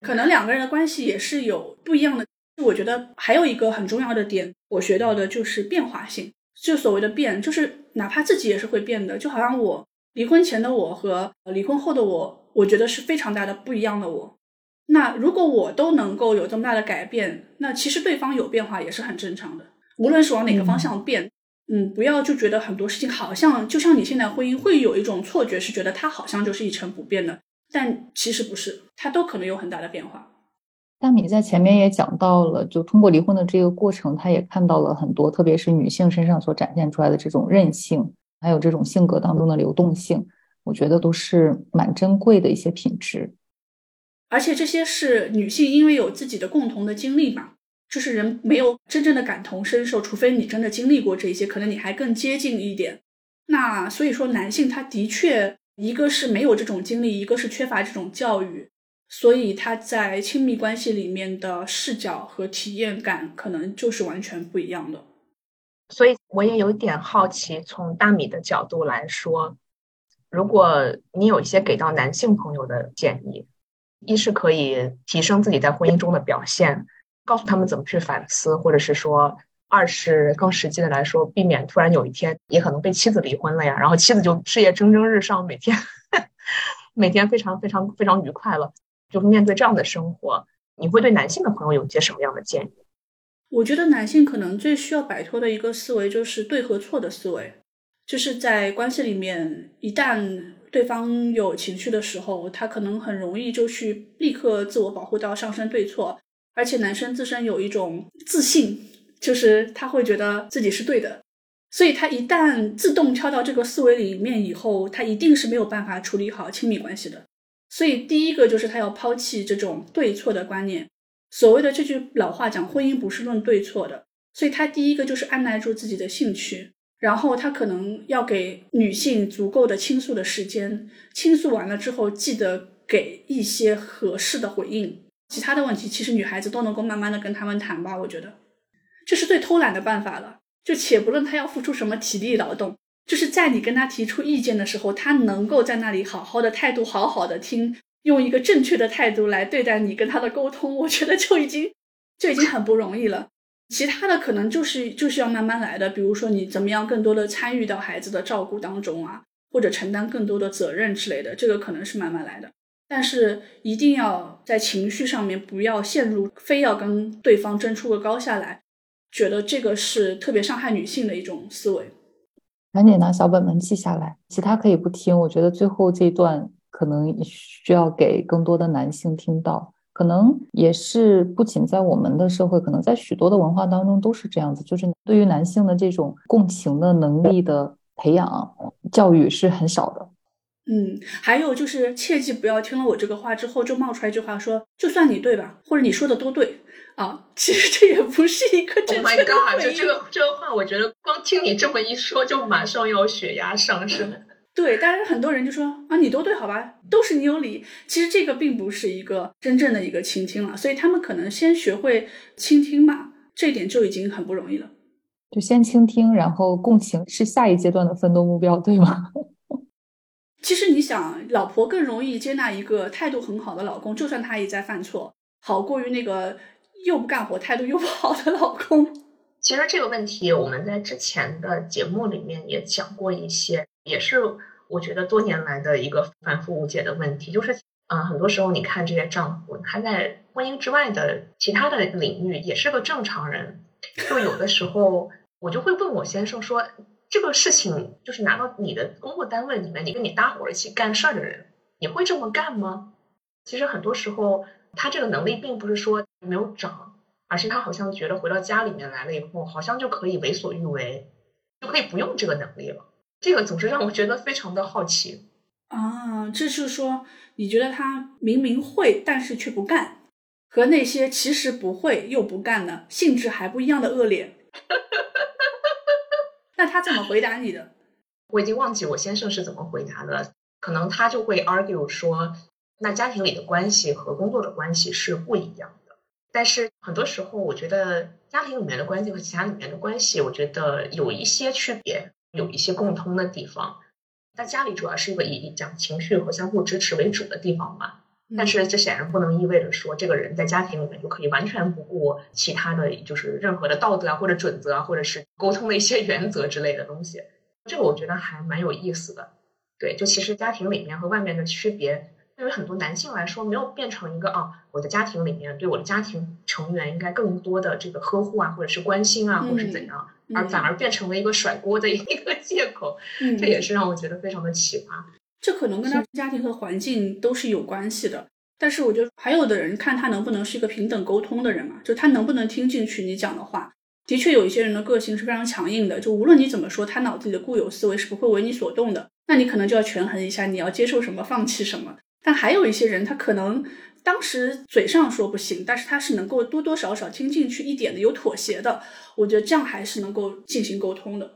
可能两个人的关系也是有不一样的。我觉得还有一个很重要的点，我学到的就是变化性。就所谓的变，就是哪怕自己也是会变的。就好像我离婚前的我和离婚后的我，我觉得是非常大的不一样的我。那如果我都能够有这么大的改变，那其实对方有变化也是很正常的。无论是往哪个方向变，嗯，不要就觉得很多事情好像就像你现在婚姻会有一种错觉，是觉得它好像就是一成不变的，但其实不是，它都可能有很大的变化。大米在前面也讲到了，就通过离婚的这个过程，他也看到了很多，特别是女性身上所展现出来的这种韧性，还有这种性格当中的流动性，我觉得都是蛮珍贵的一些品质。而且这些是女性因为有自己的共同的经历嘛，就是人没有真正的感同身受，除非你真的经历过这些，可能你还更接近一点。那所以说，男性他的确一个是没有这种经历，一个是缺乏这种教育。所以他在亲密关系里面的视角和体验感可能就是完全不一样的。所以我也有点好奇，从大米的角度来说，如果你有一些给到男性朋友的建议，一是可以提升自己在婚姻中的表现，告诉他们怎么去反思，或者是说，二是更实际的来说，避免突然有一天也可能被妻子离婚了呀，然后妻子就事业蒸蒸日上，每天 每天非常非常非常愉快了。就是面对这样的生活，你会对男性的朋友有一些什么样的建议？我觉得男性可能最需要摆脱的一个思维就是对和错的思维，就是在关系里面，一旦对方有情绪的时候，他可能很容易就去立刻自我保护到上升对错，而且男生自身有一种自信，就是他会觉得自己是对的，所以他一旦自动跳到这个思维里面以后，他一定是没有办法处理好亲密关系的。所以，第一个就是他要抛弃这种对错的观念。所谓的这句老话讲，婚姻不是论对错的。所以他第一个就是按耐住自己的兴趣，然后他可能要给女性足够的倾诉的时间。倾诉完了之后，记得给一些合适的回应。其他的问题，其实女孩子都能够慢慢的跟他们谈吧。我觉得，这是最偷懒的办法了。就且不论他要付出什么体力劳动。就是在你跟他提出意见的时候，他能够在那里好好的态度，好好的听，用一个正确的态度来对待你跟他的沟通，我觉得就已经就已经很不容易了。其他的可能就是就是要慢慢来的，比如说你怎么样更多的参与到孩子的照顾当中啊，或者承担更多的责任之类的，这个可能是慢慢来的。但是一定要在情绪上面不要陷入非要跟对方争出个高下来，觉得这个是特别伤害女性的一种思维。赶紧拿小本本记下来，其他可以不听。我觉得最后这段可能需要给更多的男性听到，可能也是不仅在我们的社会，可能在许多的文化当中都是这样子。就是对于男性的这种共情的能力的培养教育是很少的。嗯，还有就是切记不要听了我这个话之后就冒出来一句话说，就算你对吧，或者你说的都对。啊，其实这也不是一个正确的回应。就这个这个话，我觉得光听你这么一说，就马上要血压上升。对，但是很多人就说啊，你都对，好吧，都是你有理。其实这个并不是一个真正的一个倾听了，所以他们可能先学会倾听嘛，这一点就已经很不容易了。就先倾听，然后共情是下一阶段的奋斗目标，对吗？其实你想，老婆更容易接纳一个态度很好的老公，就算他也在犯错，好过于那个。又不干活、态度又不好的老公。其实这个问题我们在之前的节目里面也讲过一些，也是我觉得多年来的一个反复无解的问题。就是，嗯，很多时候你看这些丈夫，他在婚姻之外的其他的领域也是个正常人。就有的时候，我就会问我先生说：“这个事情就是拿到你的工作单位里面，你跟你搭伙一起干事儿的人，你会这么干吗？”其实很多时候。他这个能力并不是说没有长，而是他好像觉得回到家里面来了以后，好像就可以为所欲为，就可以不用这个能力了。这个总是让我觉得非常的好奇啊！这是说你觉得他明明会，但是却不干，和那些其实不会又不干的性质还不一样的恶劣。那他怎么回答你的？我已经忘记我先生是怎么回答的，可能他就会 argue 说。那家庭里的关系和工作的关系是不一样的，但是很多时候，我觉得家庭里面的关系和其他里面的关系，我觉得有一些区别，有一些共通的地方。在家里主要是一个以讲情绪和相互支持为主的地方嘛，但是这显然不能意味着说这个人在家庭里面就可以完全不顾其他的就是任何的道德啊或者准则啊或者是沟通的一些原则之类的东西。这个我觉得还蛮有意思的。对，就其实家庭里面和外面的区别。对于很多男性来说，没有变成一个啊，我的家庭里面对我的家庭成员应该更多的这个呵护啊，或者是关心啊，或者是怎样，而反而变成了一个甩锅的一个借口，这也是让我觉得非常的奇葩。这可能跟他家庭和环境都是有关系的。但是我觉得还有的人看他能不能是一个平等沟通的人嘛，就他能不能听进去你讲的话。的确有一些人的个性是非常强硬的，就无论你怎么说，他脑子里的固有思维是不会为你所动的。那你可能就要权衡一下，你要接受什么，放弃什么。但还有一些人，他可能当时嘴上说不行，但是他是能够多多少少听进去一点的，有妥协的。我觉得这样还是能够进行沟通的。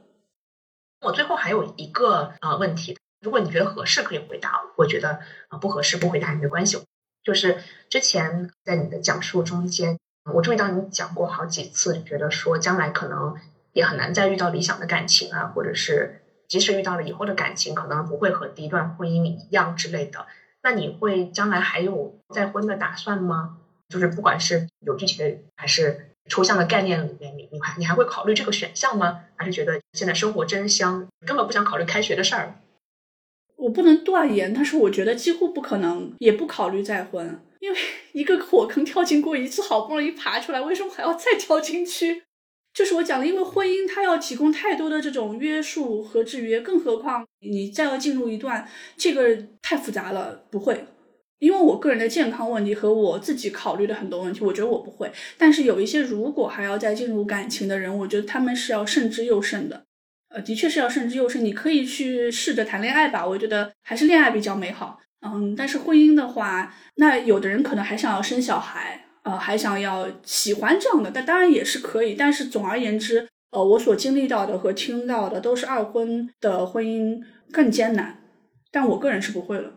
我最后还有一个呃问题，如果你觉得合适可以回答，我觉得啊不合适不回答也没关系。就是之前在你的讲述中间，我注意到你讲过好几次，觉得说将来可能也很难再遇到理想的感情啊，或者是即使遇到了以后的感情，可能不会和第一段婚姻一样之类的。那你会将来还有再婚的打算吗？就是不管是有具体的还是抽象的概念里面，你你还你还会考虑这个选项吗？还是觉得现在生活真香，根本不想考虑开学的事儿？我不能断言，但是我觉得几乎不可能，也不考虑再婚，因为一个火坑跳进过一次，好不容易爬出来，为什么还要再跳进去？就是我讲的，因为婚姻它要提供太多的这种约束和制约，更何况你再要进入一段，这个太复杂了，不会。因为我个人的健康问题和我自己考虑的很多问题，我觉得我不会。但是有一些如果还要再进入感情的人，我觉得他们是要慎之又慎的。呃，的确是要慎之又慎。你可以去试着谈恋爱吧，我觉得还是恋爱比较美好。嗯，但是婚姻的话，那有的人可能还想要生小孩，呃，还想要喜欢这样的，但当然也是可以。但是总而言之，呃，我所经历到的和听到的都是二婚的婚姻更艰难，但我个人是不会了。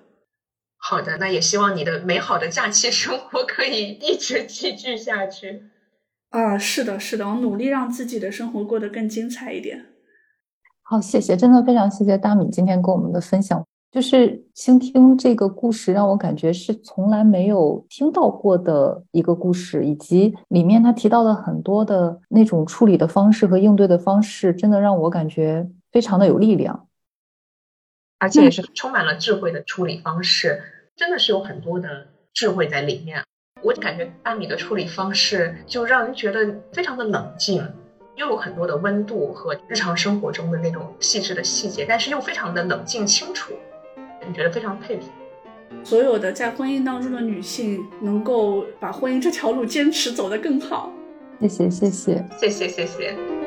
好的，那也希望你的美好的假期生活可以一直继续下去。啊，是的，是的，我努力让自己的生活过得更精彩一点。好，谢谢，真的非常谢谢大米今天跟我们的分享。就是倾听这个故事，让我感觉是从来没有听到过的一个故事，以及里面他提到的很多的那种处理的方式和应对的方式，真的让我感觉非常的有力量，而且也是充满了智慧的处理方式，真的是有很多的智慧在里面。我感觉大米的处理方式就让人觉得非常的冷静。又有很多的温度和日常生活中的那种细致的细节，但是又非常的冷静清楚，你觉得非常佩服。所有的在婚姻当中的女性，能够把婚姻这条路坚持走得更好。谢谢，谢谢，谢谢，谢谢。